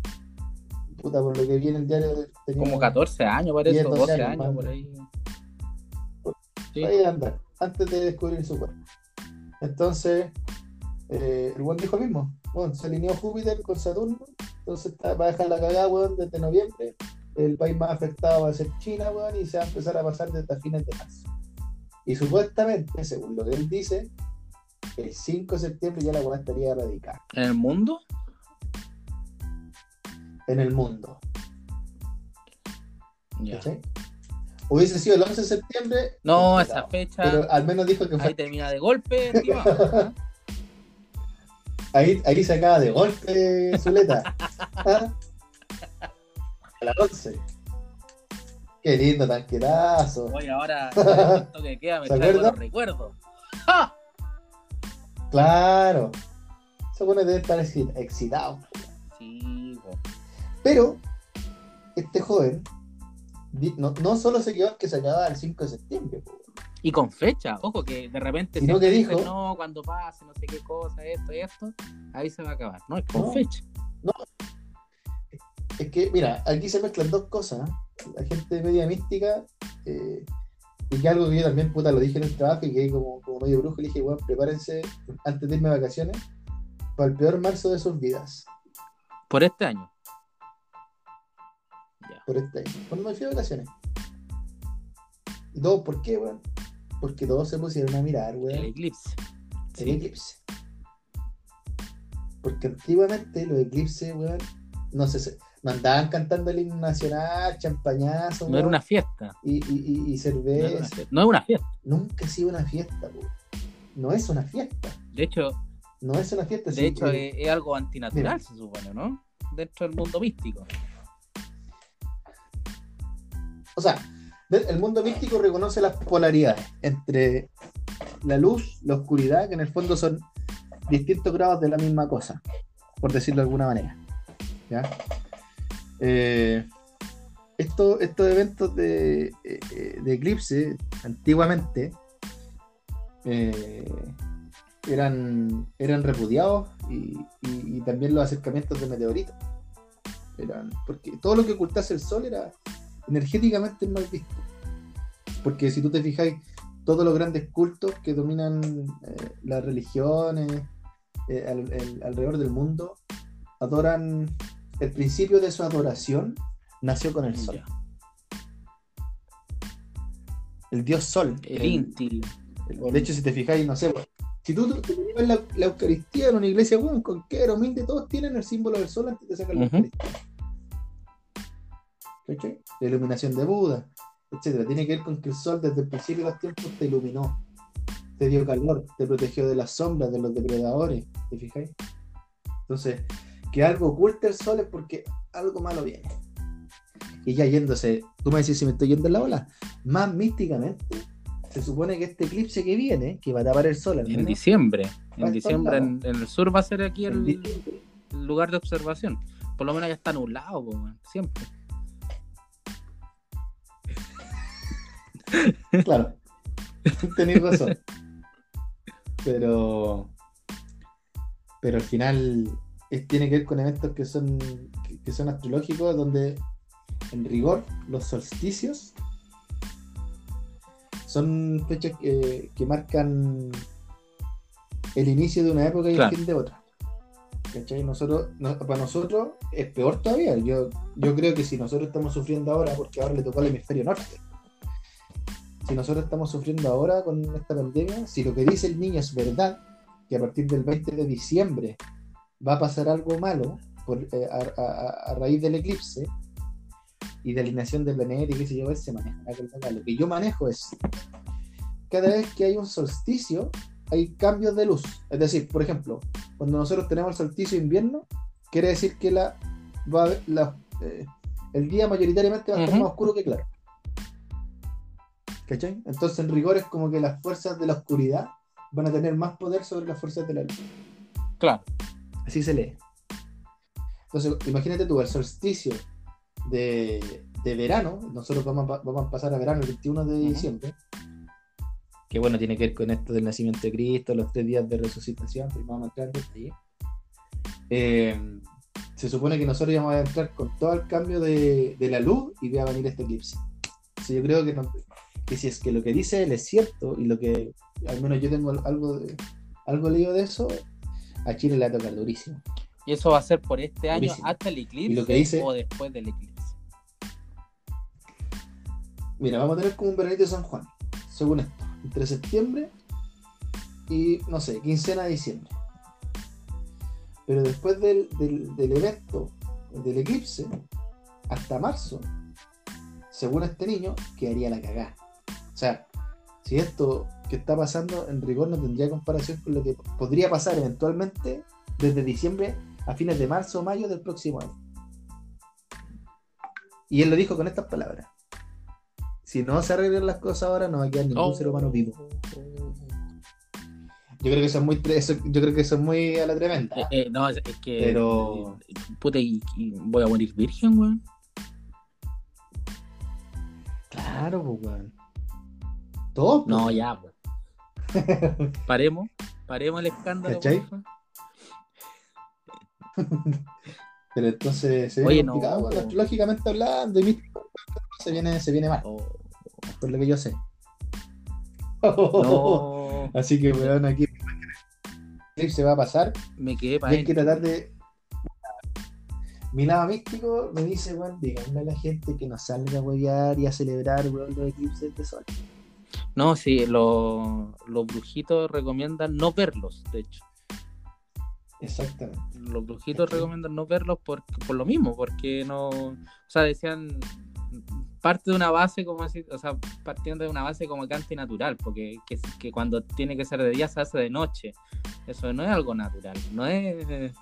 puta, por lo que viene el diario, tenía Como 14 años, parece, 10, o 12 12 años, por ahí. Sí. ahí andar, antes de descubrir su cuerpo. Entonces, eh, el buen dijo lo mismo. Bueno, se alineó Júpiter con Saturno, entonces está- va a dejar la cagada, weón, desde noviembre. El país más afectado va a ser China, weón, y se va a empezar a pasar desde fines de marzo. Y supuestamente, según lo que él dice, el 5 de septiembre ya la weá estaría erradicada ¿En el mundo? En el mundo. Ya. Hubiese sido el 11 de septiembre. No, complicado. esa fecha. Pero al menos dijo que Ahí fue. termina de golpe, estimado. ¿ah? Ahí, ahí se acaba de golpe Zuleta. ¿Ah? A las 11. Qué lindo tanquerazo. Oye, ahora esto que queda me ¿Se trae acuerda? buenos recuerdos. ¡Ah! Claro. Se pone debe estar exci- excitado. Sí, po. Pero este joven no, no solo se quedó en que se acababa el 5 de septiembre. po. Y con fecha, ojo, que de repente Sino siempre que dijo- no, cuando pase, no sé qué cosa, esto y esto, ahí se va a acabar. No, es con No. fecha. que, mira, aquí se mezclan dos cosas. La gente media mística, eh, y que algo que yo también, puta, lo dije en el trabajo y que como, como medio brujo, le dije, bueno, prepárense antes de irme a vacaciones para el peor marzo de sus vidas. Por este año. Por este año. Cuando me fui de vacaciones. ¿Y todo por qué, weón? Porque todos se pusieron a mirar, El weón, eclipse. el Sí. eclipse. Porque antiguamente los eclipses, weón, no se, no andaban cantando el himno nacional, champañazo, No era una fiesta. y, y, y, y No, era una cerveza. No es una fiesta. Nunca ha sido una fiesta, weón. No es una fiesta. De hecho, No es una fiesta. de sí, hecho eh, es, es algo antinatural, mira. se supone, ¿no? Dentro del mundo místico. O sea, el mundo místico reconoce las polaridades entre la luz, la oscuridad, que en el fondo son distintos grados de la misma cosa, por decirlo de alguna manera. ¿ya? Eh, esto- estos eventos de, eh, de eclipse, antiguamente, eh, eran, eran repudiados y- y también los acercamientos de meteoritos. Eran, porque todo lo que ocultase el sol era energéticamente mal visto. Porque si tú te fijáis, todos los grandes cultos que dominan eh, las religiones eh, al- el- alrededor del mundo adoran, el principio de su adoración nació con el sol. El dios sol. El Inti. el- de hecho, si te fijáis, no sé, pues, si tú te ves la, la Eucaristía en una iglesia, weón, con que era humilde, todos tienen el símbolo del sol antes de sacar la. Eucaristía. ¿Cachai? La iluminación de Buda, etcétera. Tiene que ver con que el sol desde el principio de los tiempos te iluminó, te dio calor, te protegió de las sombras, de los depredadores, ¿te fijáis? Entonces, que algo oculte el sol es porque algo malo viene. Y ya yéndose, tú me decís si me estoy yendo en la ola, más místicamente, se supone que este eclipse que viene, que va a tapar el sol, al En menos, diciembre. Va a En diciembre en, en el sur va a ser aquí en el, diciembre, el lugar de observación. Por lo menos ya está nublado, siempre. Claro, tenéis razón. Pero, pero al final es- tiene que ver con eventos que son, que, que son astrológicos, donde en rigor los solsticios son fechas que, que marcan el inicio de una época y Claro. el fin de otra. ¿Cachai? Nosotros, no- para nosotros es peor todavía. Yo, yo creo que si nosotros estamos sufriendo ahora, porque ahora le tocó al hemisferio norte, si nosotros estamos sufriendo ahora con esta pandemia, si lo que dice el niño es verdad, que a partir del 20 de diciembre va a pasar algo malo por, eh, a, a- a raíz del eclipse y de alineación del planeta y qué sé yo, se maneja. Lo que yo manejo es cada vez que hay un solsticio, hay cambios de luz. Es decir, por ejemplo, cuando nosotros tenemos el solsticio invierno, quiere decir que la, va la- eh, el día mayoritariamente va a estar más oscuro que claro. ¿Cachai? Entonces, en rigor, es como que las fuerzas de la oscuridad van a tener más poder sobre las fuerzas de la luz. Claro. Así se lee. Entonces, imagínate tú, el solsticio de, de verano, nosotros vamos a, vamos a pasar a verano el 21 de Ujú. diciembre, que bueno, tiene que ver con esto del nacimiento de Cristo, los tres días de resucitación, pero vamos a entrar en detalle. Eh, se supone que nosotros íbamos a entrar con todo el cambio de, de la luz y va a venir este eclipse. Entonces, yo creo que, no- que si es que lo que dice él es cierto y lo que al menos yo tengo algo, de, algo leído de eso, a Chile le va a tocar durísimo. ¿Y eso va a ser por este año Durísimo. hasta el eclipse Y lo que dice- o después del eclipse? Mira, vamos a tener como un veranito de San Juan, según esto, entre septiembre y, no sé, quincena de diciembre. Pero después del, del, del evento, del eclipse, hasta marzo, según este niño, quedaría la cagada. O sea, si esto que está pasando en rigor no tendría comparación con lo que podría pasar eventualmente desde diciembre a fines de marzo o mayo del próximo año. Y él lo dijo con estas palabras. Si no se arreglan las cosas ahora, no va a quedar ningún Oh. ser humano vivo. Yo creo que eso es muy, eso- yo creo que eso es muy a la tremenda. Eh, eh, no, es, es que. Pero- eh, Puta, y, y voy a morir virgen, weón. Claro, pues, weón. Todo. pues. No, ya, pues. Paremos, paremos el escándalo, ¿Cachai? porfa. Pero entonces se Oye, no, po. astrológicamente hablando, y se viene, se viene mal, Oh, por lo que yo sé. no, Así que, weón, aquí se va a pasar. me quedé Y para hay que tratar de. Mi lado místico me dice, weón, díganle a la gente que no salga a huevear y a celebrar, weón, los eclipses de sol. No, sí, los, los brujitos recomiendan no verlos, de hecho. Exactamente. Los brujitos recomiendan no verlos por, por lo mismo, porque no. O sea, decían. Parte de una base como así, o sea, partiendo de una base como que antinatural, porque que, que cuando tiene que ser de día se hace de noche. Eso no es algo natural, no es.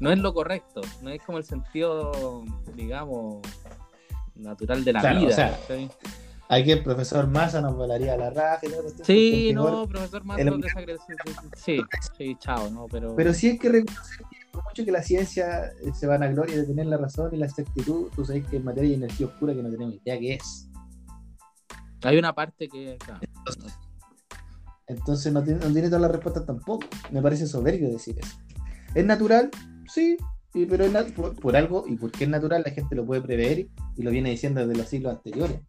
No es lo correcto, no es como el sentido, digamos, natural de la Claro, vida. o sea. Aquí el profesor Massa nos volaría la raja y todo Sí, porque no, profesor más el- Sí, sí, chao, no, pero. Pero sí hay que reconocer que por mucho que la ciencia eh, se van a gloria de tener la razón y la exactitud, tú sabes que en materia de energía oscura que no tenemos idea qué es. Hay una parte que. claro, Entonces no tiene, no tiene todas las respuestas tampoco. Me parece soberbio decir eso. ¿Es natural? Sí, y- pero es por, por algo, y porque es natural, la gente lo puede prever y, y lo viene diciendo desde los siglos anteriores.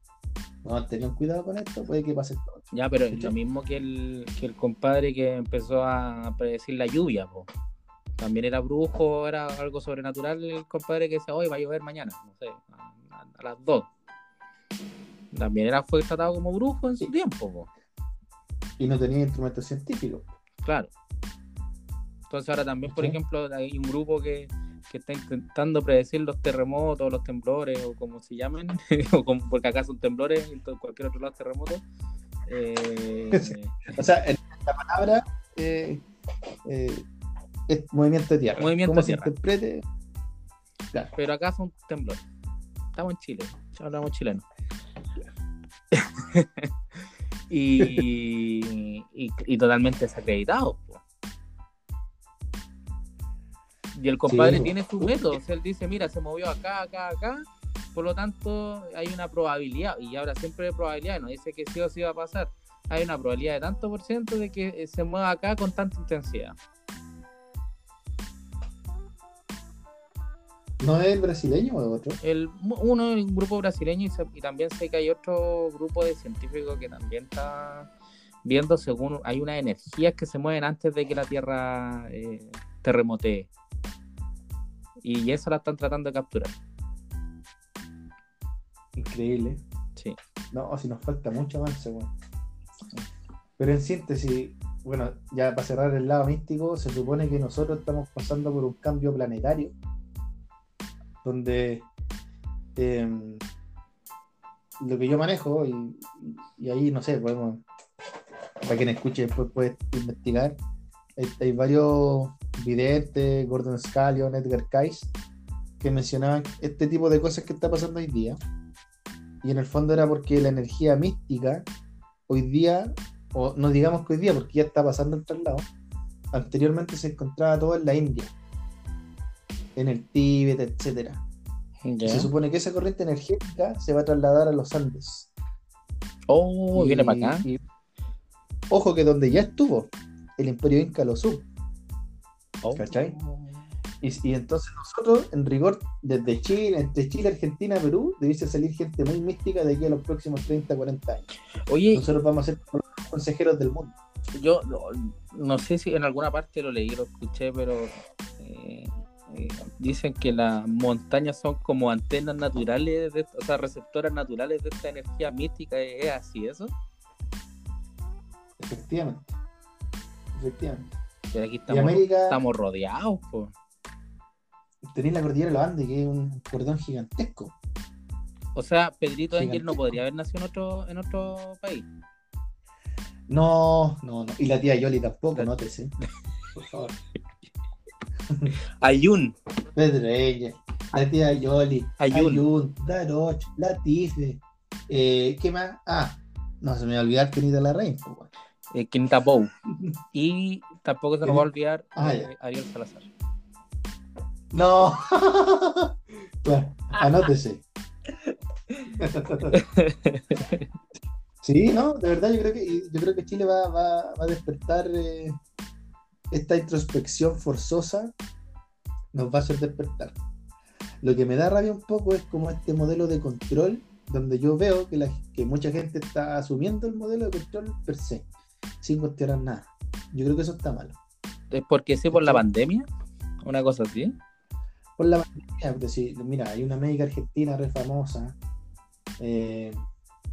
A tener cuidado con esto, puede que pase todo. Ya, pero es lo mismo que el, que el compadre que empezó a predecir la lluvia, po. También era brujo, era algo sobrenatural el compadre que decía, hoy va a llover mañana, no sé, a, las 2. También era, fue tratado como brujo en su tiempo, po. Y no tenía instrumentos científicos. Claro. Entonces ahora también, por ejemplo, hay un grupo que, que está intentando predecir los terremotos, los temblores, o como se llamen, o como- porque acá son temblores y en cualquier otro lado es terremoto. Eh, O sea, en esta palabra eh, eh, es movimiento de tierra. Movimiento ¿Cómo de tierra. se interprete? Claro. pero acá son temblores. Estamos en Chile, ya hablamos chileno. y, y, y totalmente desacreditado. po. Y el compadre Sí, tiene po. sus métodos. Él dice, mira, se movió acá, acá, acá. Por lo tanto, hay una probabilidad. Y ahora siempre hay probabilidad. No dice que sí o sí va a pasar. Hay una probabilidad de tanto por ciento de que eh, se mueva acá con tanta intensidad. ¿No es el brasileño o otro? el, uno es un grupo brasileño y, se- y también sé que hay otro grupo de científicos que también está viendo según hay unas energías que se mueven antes de que la Tierra eh, terremotee y eso la están tratando de capturar Increíble. sí No, si nos falta mucho avance, weón. Pero en síntesis, bueno, ya para cerrar el lado místico, se supone que nosotros estamos pasando por un cambio planetario, donde eh, lo que yo manejo, y, y ahí no sé, podemos, para quien escuche después puede investigar, hay, hay varios videntes, Gordon Scallion, Edgar Cayce, que mencionaban este tipo de cosas que está pasando hoy día. Y en el fondo era porque la energía mística hoy día, o no digamos que hoy día, porque ya está pasando el traslado, anteriormente se encontraba todo en la India, en el Tíbet. Y se supone que esa corriente energética se va a trasladar a los Andes. oh Y- viene para acá y- ojo que donde ya estuvo, el Imperio Inca lo supo. Oh. ¿cachai? Y, y entonces nosotros, en rigor, desde Chile, entre Chile, Argentina, Perú, debiese salir gente muy mística de aquí a los próximos 30, 40 años. oye Nosotros vamos a ser los consejeros del mundo. yo no, no sé si en alguna parte lo leí lo escuché pero eh, eh, dicen que las montañas son como antenas naturales, de, o sea, receptoras naturales de esta energía mística. ¿Es así eso? Efectivamente. Efectivamente. Pero aquí estamos, América, estamos rodeados, po. tenéis la cordillera de los Andes, que es un cordón gigantesco. O sea, Pedrito Ángel no podría haber nacido en otro, en otro país. No, no, no. Y la tía Yoli tampoco, La- nótese. Por favor. Ayun. Pedro ella, la tía Yoli, Ayun. Ayun, Daroch, Latife. Eh, ¿Qué más? Ah, no se me va a olvidar de la reina. Eh, Quinta Pou. Y tampoco se nos va a olvidar Ah, eh, Ariel Salazar. No. Bueno, anótese. Sí, no, de verdad yo creo que yo creo que Chile va, va- va a despertar eh, esta introspección forzosa nos va a hacer despertar. Lo que me da rabia un poco es como este modelo de control, donde yo veo que, la, que mucha gente está asumiendo el modelo de control per se, sin cuestionar nada. Yo creo que eso está malo. ¿Es porque sí por la pandemia? Una cosa así. Por la pandemia, porque si, mira, hay una médica argentina re famosa, eh,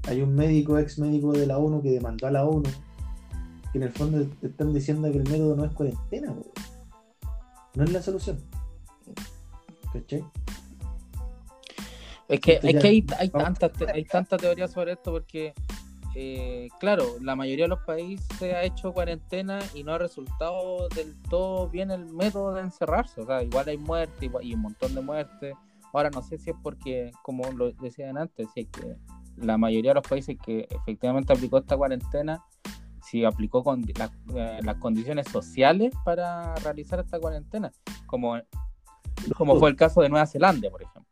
hay un médico, ex médico de la ONU que demandó a la ONU, que en el fondo te están diciendo que el método no es cuarentena, weón. no es la solución. ¿Cachai? Es que, es que hay, hay, te- hay tanta teoría sobre esto porque, eh, claro, la mayoría de los países ha hecho cuarentena y no ha resultado del todo bien el método de encerrarse. O sea, igual hay muerte igual- y un montón de muertes. Ahora no sé si es porque, como lo decían antes, si es que la mayoría de los países que efectivamente aplicó esta cuarentena, si aplicó con las, eh, las condiciones sociales para realizar esta cuarentena, como, como fue el caso de Nueva Zelanda, por ejemplo.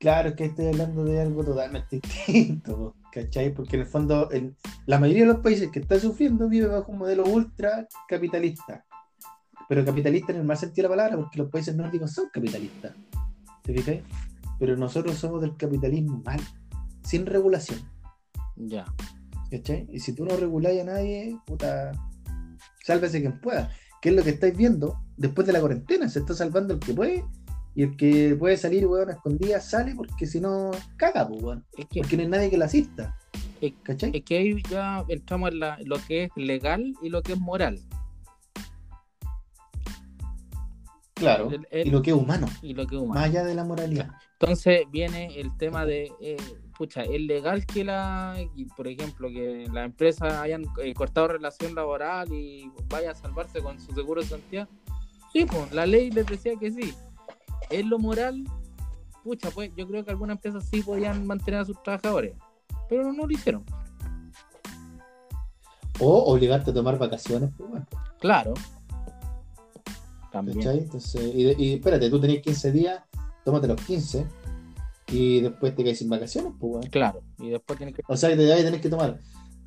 Claro, es que estoy hablando de algo totalmente distinto, ¿cachai? Porque en el fondo el- la mayoría de los países que están sufriendo vive bajo un modelo ultra capitalista. Pero capitalista en el mal sentido de la palabra, porque los países nórdicos son capitalistas. ¿Te fijas? Pero nosotros somos del capitalismo mal, sin regulación, Ya. ¿cachai? Y si tú no reguláis a nadie, puta, sálvese quien pueda. ¿Qué es lo que estáis viendo después de la cuarentena? Se está salvando el que puede. Y el que puede salir, weón, a escondidas sale porque si no, caga, pues, weón. Es que, Porque no hay nadie que la asista. Es- ¿Cachai? es que ahí ya entramos en la- lo que es legal y lo que es moral. claro. el- el- y lo que es humano, Y lo que es humano. más allá de la moralidad. Entonces viene el tema de, eh, pucha, es legal que la, por ejemplo, que las empresas hayan eh, cortado relación laboral y vaya a salvarse con su seguro de santidad. Sí, pues, la ley les decía que sí. Es lo moral, pucha, pues yo creo que algunas empresas sí podían mantener a sus trabajadores, pero no, no lo hicieron. O obligarte a tomar vacaciones, pues, weón. Claro. También. ¿Cachai? Entonces, y, espérate, tú tenés 15 días, tómate los 15 y después te caes sin vacaciones, pues, weón. Claro. Y después tienen que O sea, te vas a tener que tomar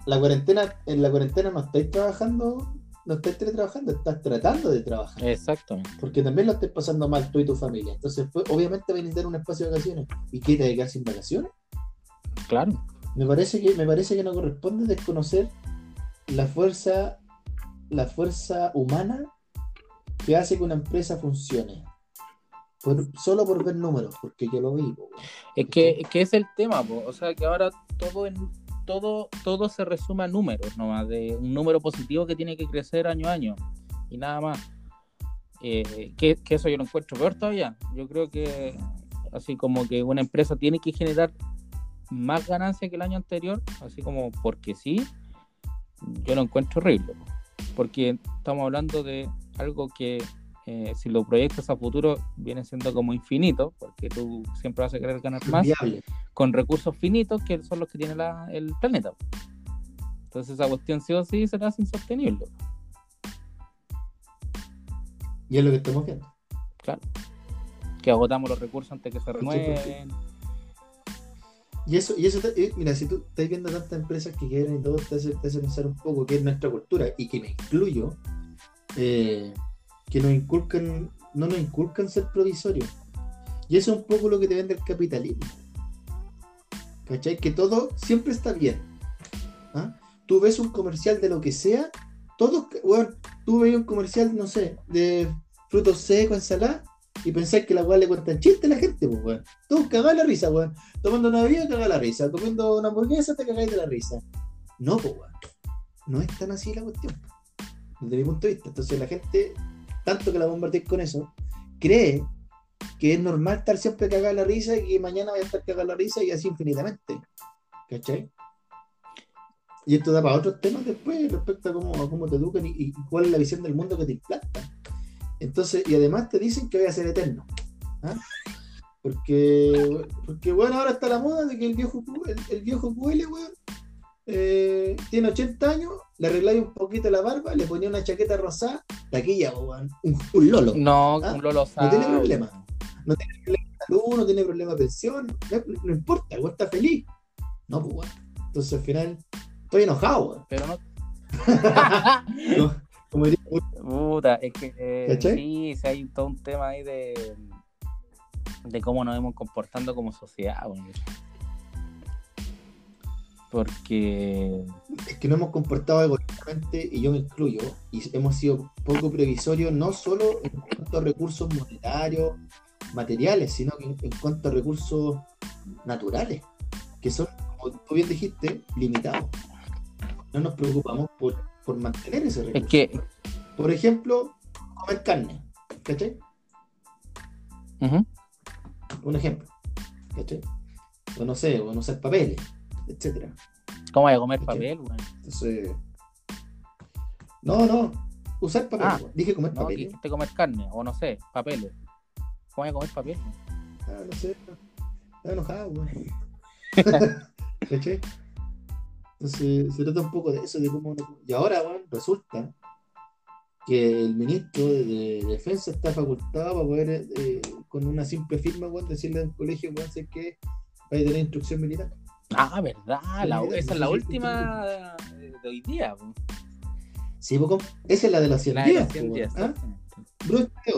la cuarentena, en la cuarentena no estáis trabajando, no estáis teletrabajando, estás tratando de trabajar. Exactamente. Porque también lo estés pasando mal tú y tu familia. Entonces, pues, obviamente vas a necesitar un espacio de vacaciones. ¿Y qué te quedar sin vacaciones? Claro. Me parece que, me parece que no corresponde desconocer la fuerza, la fuerza humana que hace que una empresa funcione. Por- solo por ver números, porque yo lo vi. po. Es que, es que es el tema, po. o sea que ahora todo en, todo, todo se resume a números, nomás, de un número positivo que tiene que crecer año a año y nada más. Eh, que, eso yo lo encuentro peor todavía. Yo creo que así como que una empresa tiene que generar más ganancia que el año anterior, así como porque sí, yo lo encuentro horrible. po. Porque estamos hablando de algo que eh, si lo proyectas a futuro viene siendo como infinito, porque tú siempre vas a querer ganar más Viable. con recursos finitos que son los que tiene la- el planeta. Entonces esa cuestión sí o sí será insostenible. Y es lo que estamos viendo. Claro. Que agotamos los recursos antes que se renueven. Y eso, y eso te- eh, mira, si tú estás viendo tantas empresas que quieren y todo, te hace, te hace pensar un poco que es nuestra cultura, y que me incluyo, eh, que nos inculcan, no nos inculcan ser provisorios. Y eso es un poco lo que te vende el capitalismo. ¿Cachai? Que todo siempre está bien. ¿Ah? Tú ves un comercial de lo que sea, todos, bueno, tú ves un comercial, no sé, de frutos secos, ensalada, y pensáis que la weá le cuentan chistes a la gente, pues weón. Tú cagás la risa, weón. Tomando una bebida, cagás la risa. Comiendo una hamburguesa, te cagáis de la risa. No, pues. No es tan así la cuestión. Desde mi punto de vista. Entonces la gente, tanto que la bombardeáis con eso, cree que es normal estar siempre cagada la risa y que mañana vaya a estar cagada la risa y así infinitamente. ¿Cachai? Y esto da para otros temas después respecto a cómo, cómo te educan y, cuál es la visión del mundo que te implantan. Entonces, y además te dicen que voy a ser eterno. ¿ah? Porque, porque, bueno, ahora está la moda de que el viejo, el viejo QL, weón, eh, tiene 80 años, le arregláis un poquito la barba, le ponía una chaqueta rosada, taquilla, un, un lolo. No, Ah, un Lolo no tiene sabe. problema. salud, no tiene problema de pensión, no, no importa, el está feliz. No, pues weón. Entonces al final estoy enojado, weón. Pero no. No, como diría Puta, es que eh, sí, sí, hay todo un tema ahí de, de cómo nos hemos comportando como sociedad, weón. Porque Es que nos hemos comportado egoístamente, y yo me incluyo, y hemos sido poco previsorios, no solo en cuanto a recursos monetarios, materiales, sino que en, en cuanto a recursos naturales, que son, como tú bien dijiste, limitados. No nos preocupamos por, por mantener ese recurso. es que Por ejemplo, comer carne, ¿cachai? Un ejemplo, ¿cachai? O no sé, o no usar papeles, etcétera. ¿cómo voy a comer papel, weón? Entonces. No, no. Usar papel. Ah. Dije comer No, papel. dijiste comer carne, o no sé, papeles. ¿Cómo voy a comer papel? Ah, no sé. Estaba enojado, weón. Entonces, se trata un poco de eso, de cómo. uno- Y ahora, weón, resulta que el ministro de, de Defensa está facultado para poder, eh, con una simple firma, weón, decirle a un colegio, weón, sé que va a tener instrucción militar. Ah, verdad, la- esa es la última de de hoy día. po. Sí. Esa es la de las 100 La de días. los 100 po, días, weón, ¿ah? Bro, este.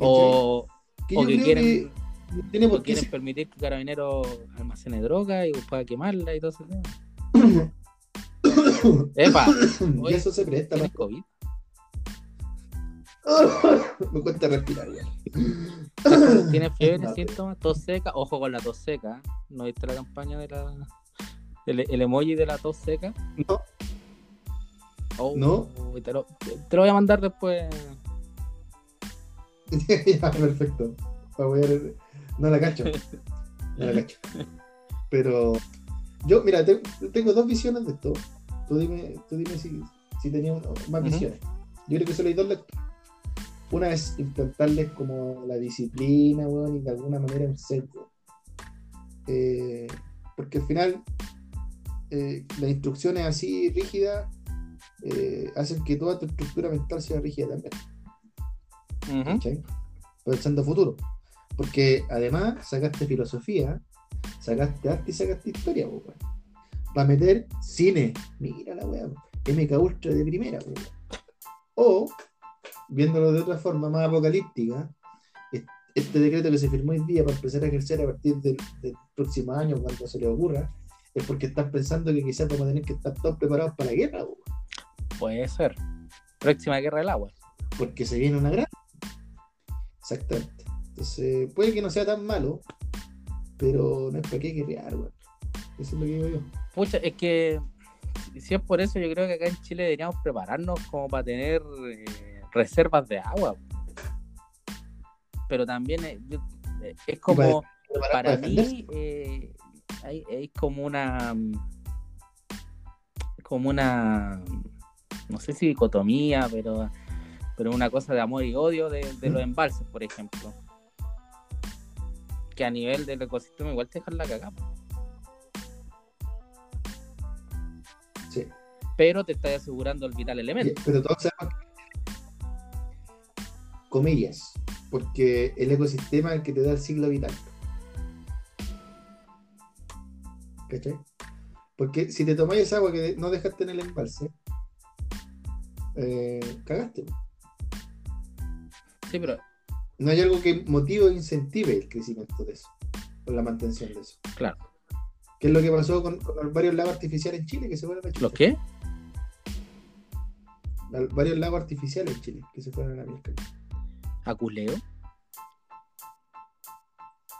O, Que o que quieren, que no tiene o por qué quieren permitir que Carabineros almacene droga y pueda quemarla y todo eso. Epa, y eso se presta ¿tienes para... COVID? Me cuesta respirar, weón. ¿Tienes fiebre, No, síntomas? Tos seca, ojo con la tos seca. ¿No viste la campaña de la. El, el emoji de la tos seca? No. Oh, No. Te lo, te lo voy a mandar después. ya, perfecto. No la cacho. No la cacho. Pero yo, mira, te- tengo dos visiones de esto. Tú dime, tú dime si, si tenías más visiones. Yo creo que solo hay dos lecturas. Una es implantarles como la disciplina, weón, y de alguna manera un sesgo. Eh, porque al final eh, las instrucciones así rígidas eh, hacen que toda tu estructura mental sea rígida también. Pensando futuro. Porque además sacaste filosofía, sacaste arte y sacaste historia. Para meter cine, mira la weá, MK Ultra de primera. O, viéndolo de otra forma más apocalíptica, este decreto que se firmó hoy día para empezar a ejercer a partir del, del próximo año, cuando se le ocurra, es porque están pensando que quizás vamos a tener que estar todos preparados para la guerra. Puede ser. Próxima guerra del agua. porque se viene una gran. Exactamente. Entonces, puede que no sea tan malo, pero no es para qué guerrear, weón. Eso es lo que digo yo. Pucha, es que si es por eso, yo creo que acá en Chile deberíamos prepararnos como para tener eh, reservas de agua. Pero también es, yo- eh, es como, para mí, eh, hay, hay como una, como una, no sé si dicotomía, pero, pero una cosa de amor y odio de, de los ¿Mm? embalses, por ejemplo. Que a nivel del ecosistema igual te dejan la cagada. Sí. pero te estás asegurando el vital elemento. Pero todos sabemos que- comillas, porque el ecosistema es el que te da el ciclo vital. ¿Cachai? Porque si te tomáis esa agua que no dejaste en el embalse, eh, cagaste. Sí, pero No hay algo que motive o incentive el crecimiento de eso, o la mantención de eso. claro. ¿Qué es lo que pasó con, con los varios lagos artificiales en Chile que se fueron a ¿Los chucha? qué? Varios lagos artificiales en Chile que se fueron a la mierda, Aculeo,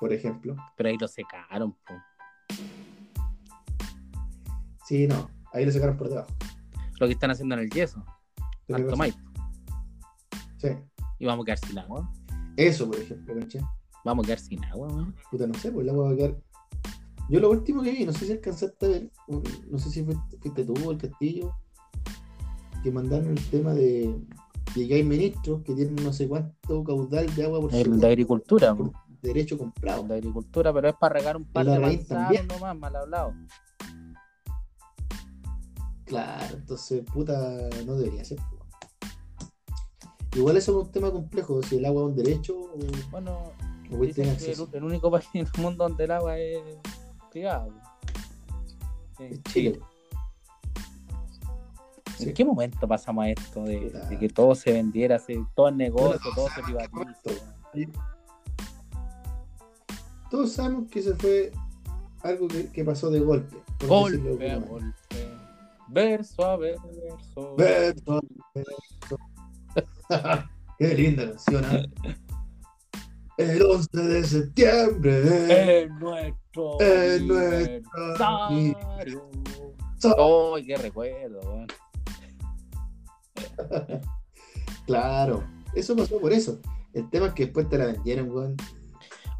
por ejemplo. pero ahí lo secaron. po. Sí, no, ahí lo sacaron por debajo. Lo que están haciendo en el yeso, Alto. Maipo. Sí, Y vamos a quedar sin agua. eso, por ejemplo, ¿cachai? Vamos a quedar sin agua, weón. Puta, no sé, pues el agua va a quedar. Yo lo último que vi, no sé si alcanzaste a ver, no sé si fuiste, fuiste tú o el castillo, que mandaron el tema de, de que hay ministros que tienen no sé cuánto caudal de agua por El de agricultura, por derecho comprado. El de agricultura, pero es para regar un par Y de raíz también. nomás, mal hablado. Claro, entonces, puta, no debería ser. Igual eso es un tema complejo, si el agua es un derecho o, Bueno, o puede tener dicen que el, único país en el mundo donde el agua es. Sí, Es Chile. Sí, Sí. ¿En qué momento pasamos a esto de, Claro. de que todo se vendiera, se- todo es negocio, Bueno, todo se weón? Todos sabemos que eso fue algo que, que pasó de golpe. Golpe a es. golpe, verso a verso. Verso, verso. Qué linda canción, ¿ah? El 11 de septiembre. En nuestro En nuestro aniversario. ¡Ay, qué recuerdo! weón! Claro, eso pasó por eso. El tema es que después te la vendieron, weón.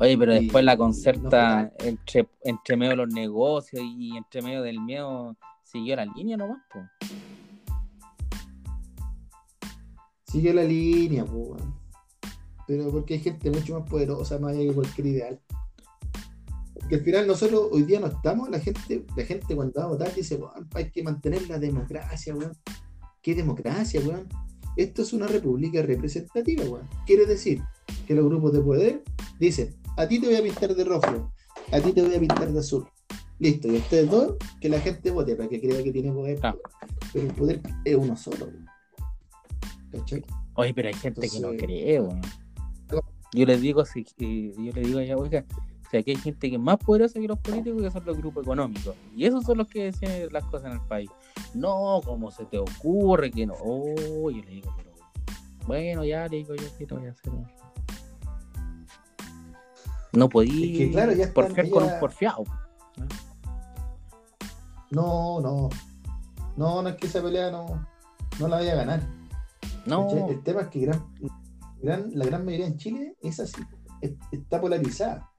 Oye, pero después la no concerta entre, entre medio de los negocios y entre medio del miedo siguió la línea nomás, po. Sigue la línea, po, weón. Pero porque hay gente mucho más poderosa, más allá que cualquier ideal. Porque al final nosotros hoy día no estamos, la gente, la gente cuando va a votar dice, weón, hay que mantener la democracia, weón. ¿Qué democracia, weón? Esto es una república representativa, weón. Quiere decir que los grupos de poder dicen, a ti te voy a pintar de rojo, a ti te voy a pintar de azul. Listo, y a ustedes dos, que la gente vote para que crea que tiene poder. Pero el poder es uno solo, weón. ¿Cachai? Oye, pero hay gente que no cree, weón. Yo les digo, si, yo les digo allá, oiga, sea, que hay gente que es más poderosa que los políticos que son los grupos económicos. Y esos son los que deciden las cosas en el país. No, ¿cómo se te ocurre que no? Oh, yo le digo, pero bueno, ya le digo yo, ¿qué te voy a hacer? No podí Es que, claro, ya porfiar con un porfiado. No, no. No, no es que esa pelea no, no la vaya a ganar. No. El tema es que gran, gran- la gran mayoría en Chile es así, es- está polarizada.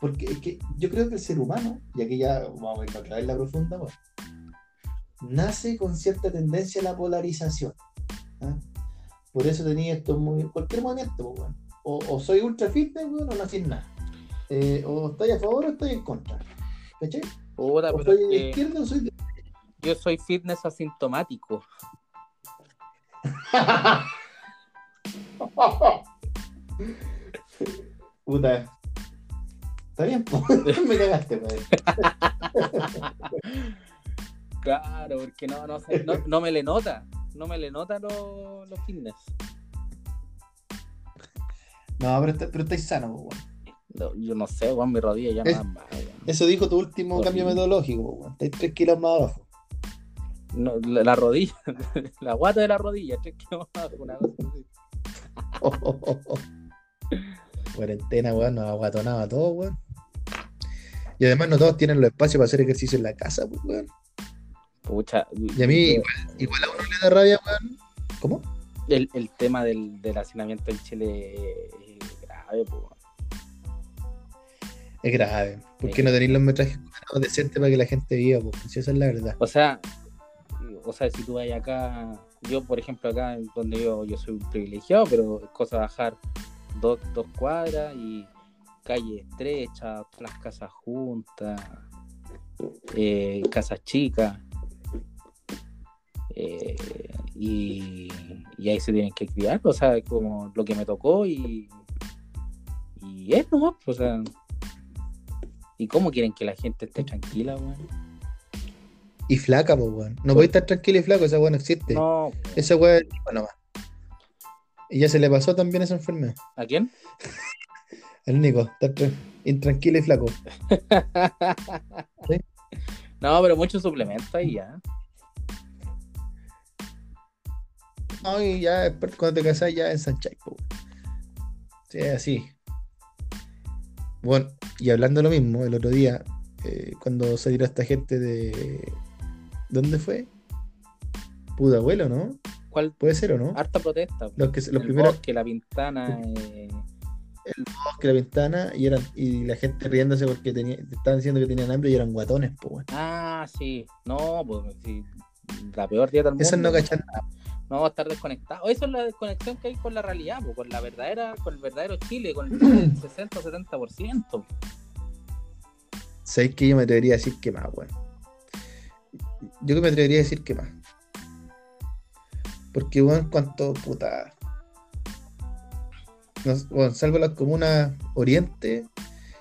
Porque es que yo creo que el ser humano, y aquí ya vamos a otra vez la profunda, nace con cierta tendencia a la polarización. ¿ah? Por eso tenía esto muy. cualquier movimiento, pues, weón. o, o soy ultra fitness, weón, o no haces nada. Eh, o estoy a favor o estoy en contra. ¿Cachai? O soy de izquierda o soy de yo soy fitness asintomático. Puta. Está bien, po. me cagaste, pues. Claro, porque no, no, sé, no, no me le nota. No me le nota los los fitness. No, pero, está- pero estáis sano, weón. No, yo no sé, weón, mi rodilla ya no Es- más, weón. Eso dijo tu último cambio metodológico, weón. Estáis 3 kilos más abajo. No, la, la rodilla, la guata de la rodilla, tres kilos más, una cosa así. Cuarentena, weón, nos aguatonaba todo, weón. Y además no todos tienen los espacios para hacer ejercicio en la casa, pues, weón. Pucha, Y a mí igual, igual a uno le da rabia, weón. ¿Cómo? el, el tema del, del hacinamiento en Chile es grave, po, weón. Es grave. ¿Por qué Sí. no tenéis los metrajes decentes para que la gente viva, pues? Si esa es la verdad. O sea, o sea, si tú vas acá, yo por ejemplo acá donde yo, yo soy un privilegiado, pero es cosa bajar dos, dos cuadras y calle estrecha, todas las casas juntas, eh, casas chicas. eh, y, y ahí se tienen que criar, o sea, como lo que me tocó y, y es nomás, pues, o sea, ¿y cómo quieren que la gente esté tranquila, weón? Y flaca, pues, weón. No podéis estar tranquilo y flaco, esa weón no existe. No, Esa weón es nomás. Y ya se le pasó también esa enfermedad. ¿a quién? Al Nico, tra- intranquilo y flaco. ¿Sí? No, pero muchos suplementos ahí ya. No, y ya cuando te casas ya weón. Sí, así. Bueno, y hablando de lo mismo, el otro día, eh, cuando se tiró esta gente de. ¿Dónde fue? Pudabuelo, ¿no? ¿Cuál? ¿Puede ser o no? Harta protesta. Los, que, los el primeros bosque, la ventana. eh, que la ventana y eran y la gente riéndose porque tenía, estaban diciendo que tenían hambre y eran guatones, pues weón. Ah, sí. No, pues sí. La peor dieta del mundo. Esas no cachan nada. No, estar desconectado. Eso es la desconexión que hay con la realidad, pues, con la verdadera, con el verdadero Chile, con el Chile del 60 o 70%. ¿Sabéis que yo me atrevería a decir que más, weón? Yo que me atrevería a decir que más. Porque, weón, cuanto puta. Salvo las comunas oriente,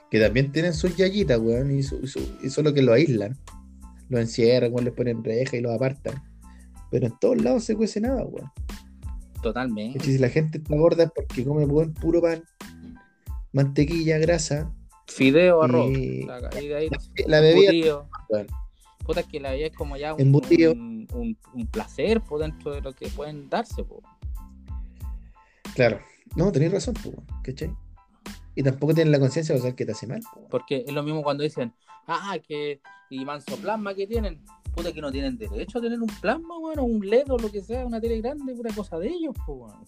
que también tienen sus yayitas, weón, y, su, su- y solo que lo aíslan. Lo encierran, weón, les ponen reja y lo apartan. Pero en todos lados se cuece nada, weón. Totalmente. Si la gente está gorda es porque come buen puro pan, mantequilla, grasa. Fideo, arroz. Y- La, y de ahí, La bebida. Puta, es que la bebida es como ya un, un, un- un placer por dentro de lo que pueden darse. po. Claro. No, tenéis razón, pues, ¿cachai? Y tampoco tienen la conciencia de saber que te hace mal. po, weón. Porque es lo mismo cuando dicen, ah, que y manso plasma que tienen. Puta, que no tienen derecho a tener un plasma, bueno, un LED o lo que sea, una tele grande, pura cosa de ellos, po, weón.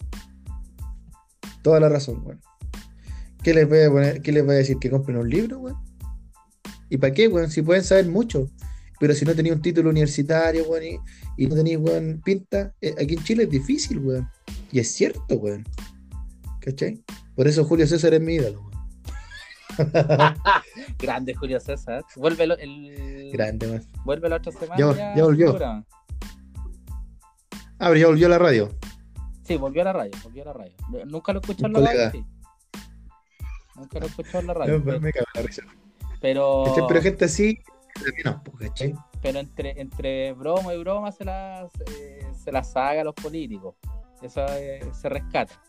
Toda la razón, weón. ¿Qué les voy a poner? ¿Qué les voy a decir? ¿Que compren un libro, weón? ¿Y para qué, weón? Si pueden saber mucho. Pero si no tenéis un título universitario, weón, y, y no tenéis, weón, pinta, eh, aquí en Chile es difícil, weón. Y es cierto, weón. ¿Cachai? Por eso Julio César es mi ídolo. Grande Julio César. Vuelve el, el- Grande, weón. vuelve la otra semana. Ya- ya volvió. Ah, pero ya volvió a la radio. Sí, volvió a la radio, volvió a la radio. Nunca lo escuchó en la radio, colega. sí. Nunca lo escuchó en la radio. Me, me cago en la risa. Pero. Pero gente así, no, pues, pero entre, entre broma y broma se las eh, se las saga a los políticos. Eso eh, se rescata.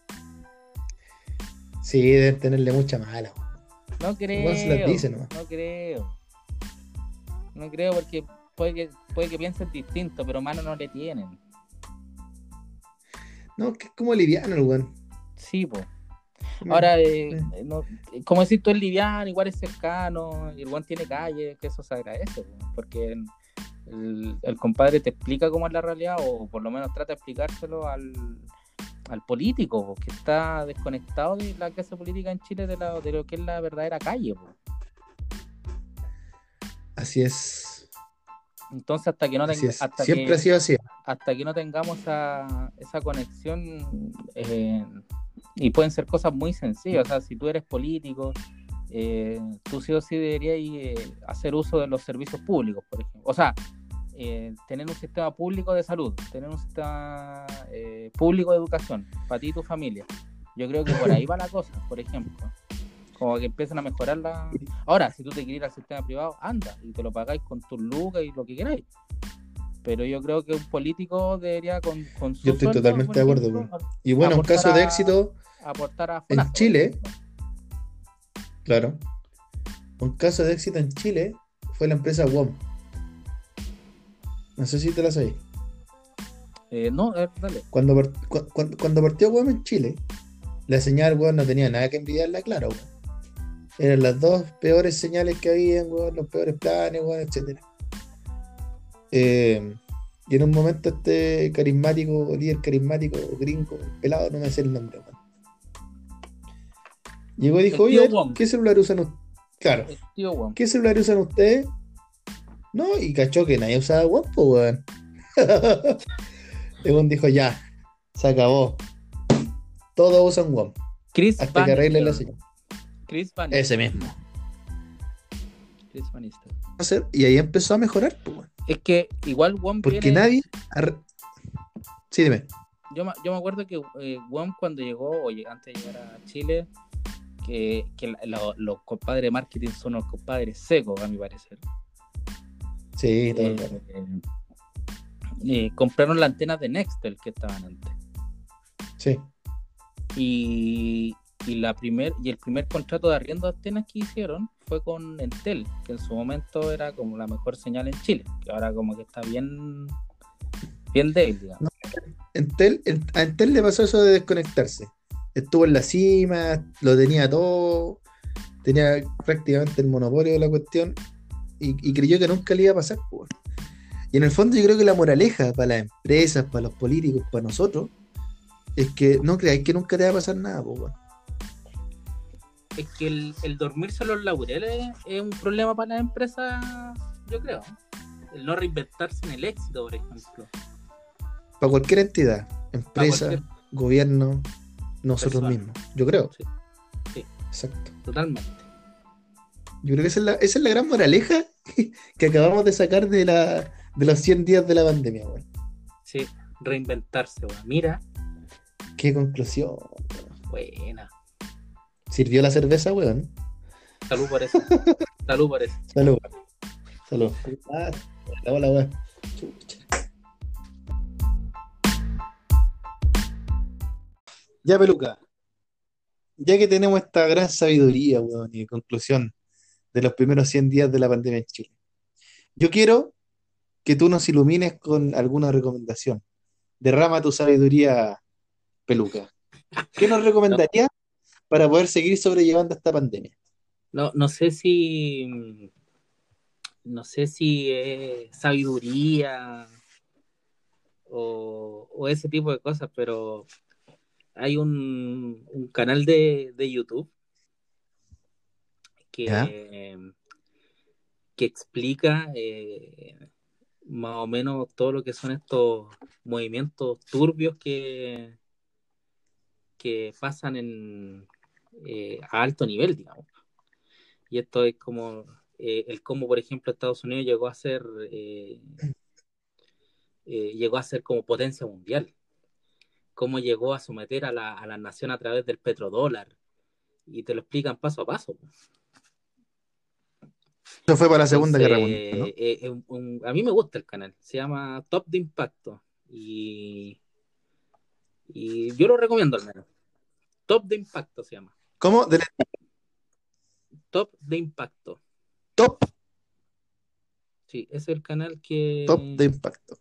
Sí, deben tenerle mucha mala. No creo. Se las dice nomás. No creo. No creo porque puede que, puede que piensen distinto, pero mano no le tienen. No, que es como liviano el weón. Sí, pues. Ahora, eh, eh. no- como decir, tú es liviano, igual es cercano, y el Juan tiene calle, que eso se agradece, po, porque el, el compadre te explica cómo es la realidad, o por lo menos trata de explicárselo al, al político, po, que está desconectado de la clase política en Chile de, la- de lo que es la verdadera calle. po. Así es. Entonces, hasta que no tenga- hasta Siempre que, ha sido así. hasta que no tengamos esa, esa conexión, eh, y pueden ser cosas muy sencillas, o sea, si tú eres político, eh, tú sí o sí deberías eh, hacer uso de los servicios públicos, por ejemplo. O sea, eh, tener un sistema público de salud, tener un sistema eh, público de educación, para ti y tu familia. Yo creo que por ahí va la cosa, por ejemplo. Como que empiezan a mejorar la... Ahora, si tú te quieres ir al sistema privado, anda y te lo pagáis con tus lucas y lo que queráis. Pero yo creo que un político debería con, con su Yo estoy sueldo, totalmente de acuerdo, Y bueno, un caso de a- éxito, aportar a En Chile, claro. Un caso de éxito en Chile fue la empresa WOM. No sé si te la sabéis. Eh, no, eh, dale. Cuando, cuando, cuando partió WOM en Chile, la señal, weón, no tenía nada que envidiarla, claro, weón. Eran las dos peores señales que había, weón, los peores planes, weón, etc. y en un momento este carismático, líder carismático, gringo, pelado, no me sé el nombre, weón. Llegó y dijo, oye. ¿qué celular usan ustedes? Claro. ¿qué celular usan ustedes? No, y cachó que nadie usaba pues, weón. Weón dijo, ya, se acabó. Todos usan WOM. Chris Hasta que Van arreglen la señal. Chris Van Ese mismo. Chris Van Y ahí empezó a mejorar, pues, weón. Es que igual Juan Porque viene- nadie. Sí, dime. Yo, me- yo me acuerdo que eh, cuando llegó, o antes de llegar a Chile, que, que la- lo- los compadres de marketing son los compadres secos, a mi parecer. Sí, Eh, eh, compraron las antenas de Nextel que estaban antes. Sí. Y, y la primer, y el primer contrato de arriendo de antenas que hicieron fue con Entel, que en su momento era como la mejor señal en Chile, que ahora como que está bien, bien débil, digamos. Entel, en- a Entel le pasó eso de desconectarse. Estuvo en la cima, lo tenía todo, tenía prácticamente el monopolio de la cuestión y, y creyó que nunca le iba a pasar. Y en el fondo yo creo que la moraleja para las empresas, para los políticos, para nosotros, es que no creáis que nunca te va a pasar nada. po. Es que el, el dormirse los laureles es un problema para las empresas, yo creo. El no reinventarse en el éxito, por ejemplo. Para cualquier entidad, empresa, cualquier- gobierno, nosotros mismos. Yo creo. Sí. Sí. Exacto. Totalmente. Yo creo que esa es la, es la gran moraleja que acabamos de sacar de, la, de los 100 días de la pandemia, weón. Sí, reinventarse, weón. Mira. Qué conclusión. Buena. ¿Sirvió la cerveza, weón? Salud por eso. Salud por eso. Salud. Salud. Ah, hola, weón. Ya, peluca. Ya que tenemos esta gran sabiduría, weón, y conclusión de los primeros 100 días de la pandemia en Chile, yo quiero que tú nos ilumines con alguna recomendación. Derrama tu sabiduría, Peluca. ¿Qué nos No, recomendarías para poder seguir sobrellevando esta pandemia? no, no sé si, no sé si es sabiduría o, ese tipo de cosas, pero hay un, canal de YouTube Que, explica eh, más o menos todo lo que son estos movimientos turbios que, que pasan en, eh, a alto nivel, digamos. Y esto es como eh, el cómo, por ejemplo, Estados Unidos llegó a ser, llegó a ser como potencia mundial, cómo llegó a someter a la, a la nación a través del petrodólar, y te lo explican paso a paso. Eso fue para la Segunda Entonces, Guerra Mundial, ¿no? eh, eh, un- a mí me gusta el canal, se llama Top de Impacto, y, y yo lo recomiendo al menos. Top de Impacto se llama. ¿Cómo? Top de Impacto. top, Sí, es el canal top que... de impacto.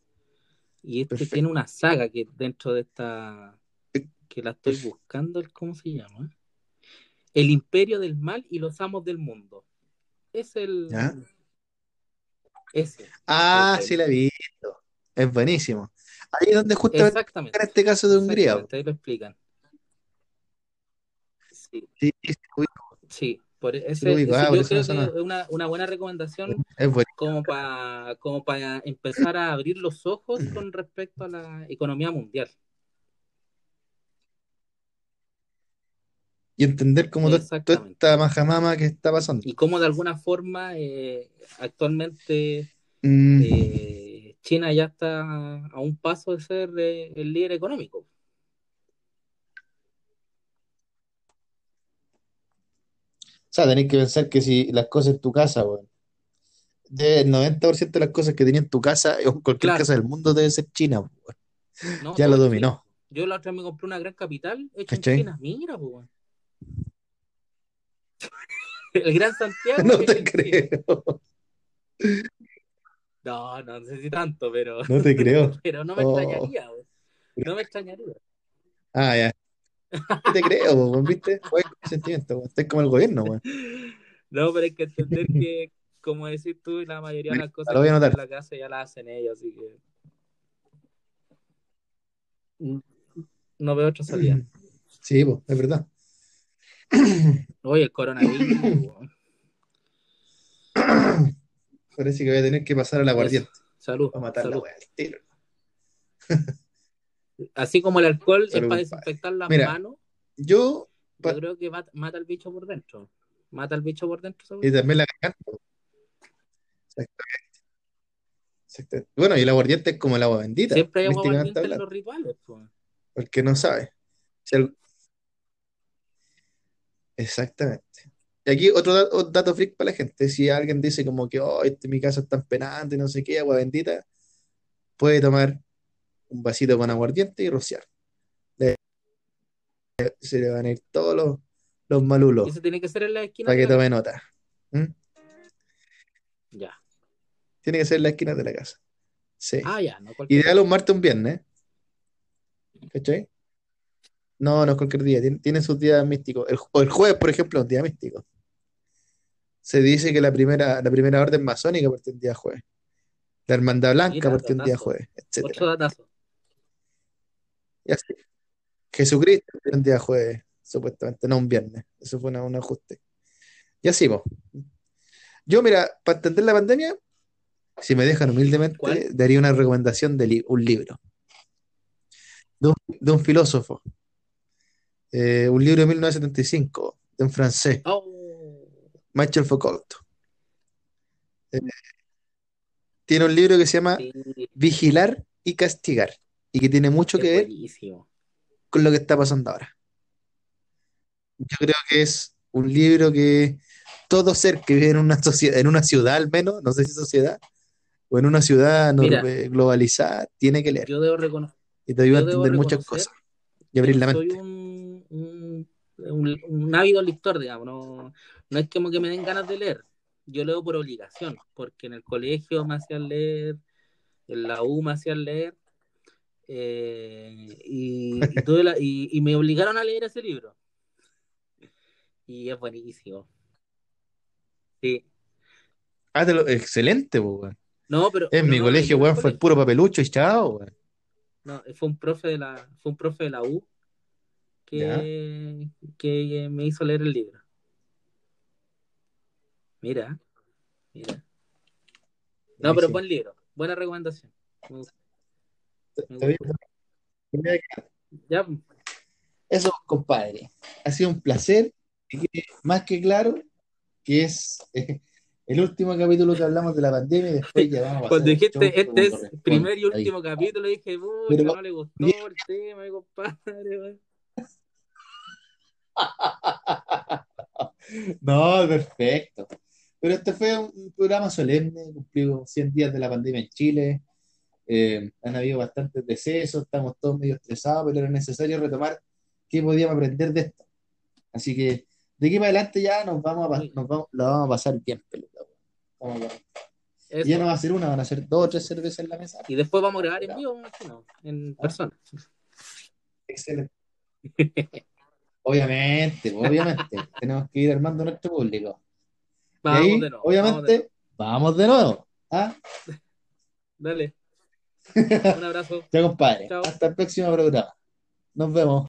Y este Perfecto. tiene una saga que dentro de esta... que la estoy buscando, ¿cómo se llama? El Imperio del Mal y los Amos del Mundo. Es el... ¿Ya? Ese. Ah, El- sí la he visto. Es buenísimo. Ahí es donde justamente en este caso de Hungría. Ahí lo explican. Sí, Sí, sí. Por ese, ubico, ah, yo creo que es una, una buena recomendación como para como para empezar a abrir los ojos con respecto a la economía mundial. Y entender cómo to- toda esta majamama que está pasando. Y cómo de alguna forma eh, actualmente Mm, eh, China ya está a un paso de ser eh, el líder económico. o sea, tenéis que pensar que si las cosas en tu casa, de- el 90% de las cosas que tenía en tu casa, o en cualquier Claro. casa del mundo, debe ser China. No, Ya lo dominó. Yo la otra vez me compré una gran capital hecha en. China. Mira, pues. El Gran Santiago No te creo. No, no sé si tanto, pero, No te creo. pero no me Oh. extrañaría, weón. No me extrañaría. Ah, ya. No te creo, ¿viste? Buen sentimiento. Estás como el gobierno, weón. No, pero hay que entender que, como decís tú, la mayoría de las cosas Lo voy a que anotar. en la casa ya las hacen ellos, así que mm, no veo otra salida. Sí, pues, es verdad. Oye, el coronavirus. Parece que voy a tener que pasar al aguardiente Eso. Salud, para matar la salud. tiro. Así como el alcohol es Salud, para compadre. desinfectar las Mira, manos, Yo, creo que mata, mata al bicho por dentro. Mata al bicho por dentro, y seguro. también la garganta. Exactamente. Exactamente. Bueno, y el aguardiente es como el agua bendita, Siempre hay agua valiente en los rituales, pues. El que no sabe. Si Exactamente. Y aquí otro, da- otro dato freak para la gente. Si alguien dice como que, oh, este, mi casa es tan penante, no sé qué, agua bendita, puede tomar un vasito con aguardiente y rociar. Le- se le van a ir todos los, los malulos eso tiene que ser en la esquina para que tome nota. ¿Mm? Ya. Tiene que ser en la esquina de la casa. Sí. Ah, ya, no cualquier Ideal un martes o un viernes. ¿Cachai? No, no es cualquier día. Tiene, tiene sus días místicos. El, o el jueves, por ejemplo, es un día místico. Se dice que la primera, la primera orden masónica partió un día jueves. La hermandad blanca partió un día jueves, datazo. Y así. Jesucristo partió un día jueves, supuestamente, no un viernes. Eso fue una- un ajuste. Y así, po. Yo, mira, para entender la pandemia, si me dejan humildemente, ¿Cuál? daría una recomendación de li- un libro, de un, de un filósofo. Eh, un libro de 1975, de un francés, Oh, Michel Foucault. Eh, tiene un libro que se llama sí, Vigilar y Castigar, y que tiene mucho es que ver con lo que está pasando ahora. Yo creo que es un libro que todo ser que vive en una sociedad, en una ciudad al menos, no sé si sociedad, o en una ciudad Mira, globalizada, tiene que leer. yo debo reconocer, Y te ayuda a entender muchas cosas y abrir la soy mente. un un, un ávido lector, digamos, no, no es como que me den ganas de leer. Yo leo por obligación, porque en el colegio me hacían leer, en la U me hacían leer, eh, y, y, tuve la- y- y me obligaron a leer ese libro. Y es buenísimo. Sí. Ah, te lo- excelente, weón. No, pero, En mi no colegio, el weón, fue colegio. puro papelucho y chao, weón. No, fue un profe de la, fue un profe de la U que, que me hizo leer el libro. Mira, mira. No, pero buen libro, buena recomendación. Me gusta, me Está bien. gusta. Ya, pues, Eso, compadre. Ha sido un placer. Más que claro que es eh, el último capítulo que hablamos de la pandemia y después ya vamos a pasar cuando dijiste este es corresponde. primer y último capítulo, dije, Pero- no le gustó el tema, mi compadre. Weón". No, perfecto. Pero este fue un programa solemne, cumplió 100 días de la pandemia en Chile. Eh, han habido bastantes decesos, estamos todos medio estresados, pero era necesario retomar qué podíamos aprender de esto. Así que de aquí para adelante ya nos vamos a, nos vamos, la vamos a pasar bien, peluca. Vamos a- Y Eso. ya no va a ser una, van a ser dos o tres cervezas en la mesa. Y después vamos a grabar en vivo, en persona. Excelente. Obviamente, obviamente. Tenemos que ir armando nuestro público. Y Vamos ahí, de nuevo. obviamente, vamos de nuevo. ¿Ah? Dale. Un abrazo. Ya, compadre. Chao. Hasta el próximo programa. Nos vemos.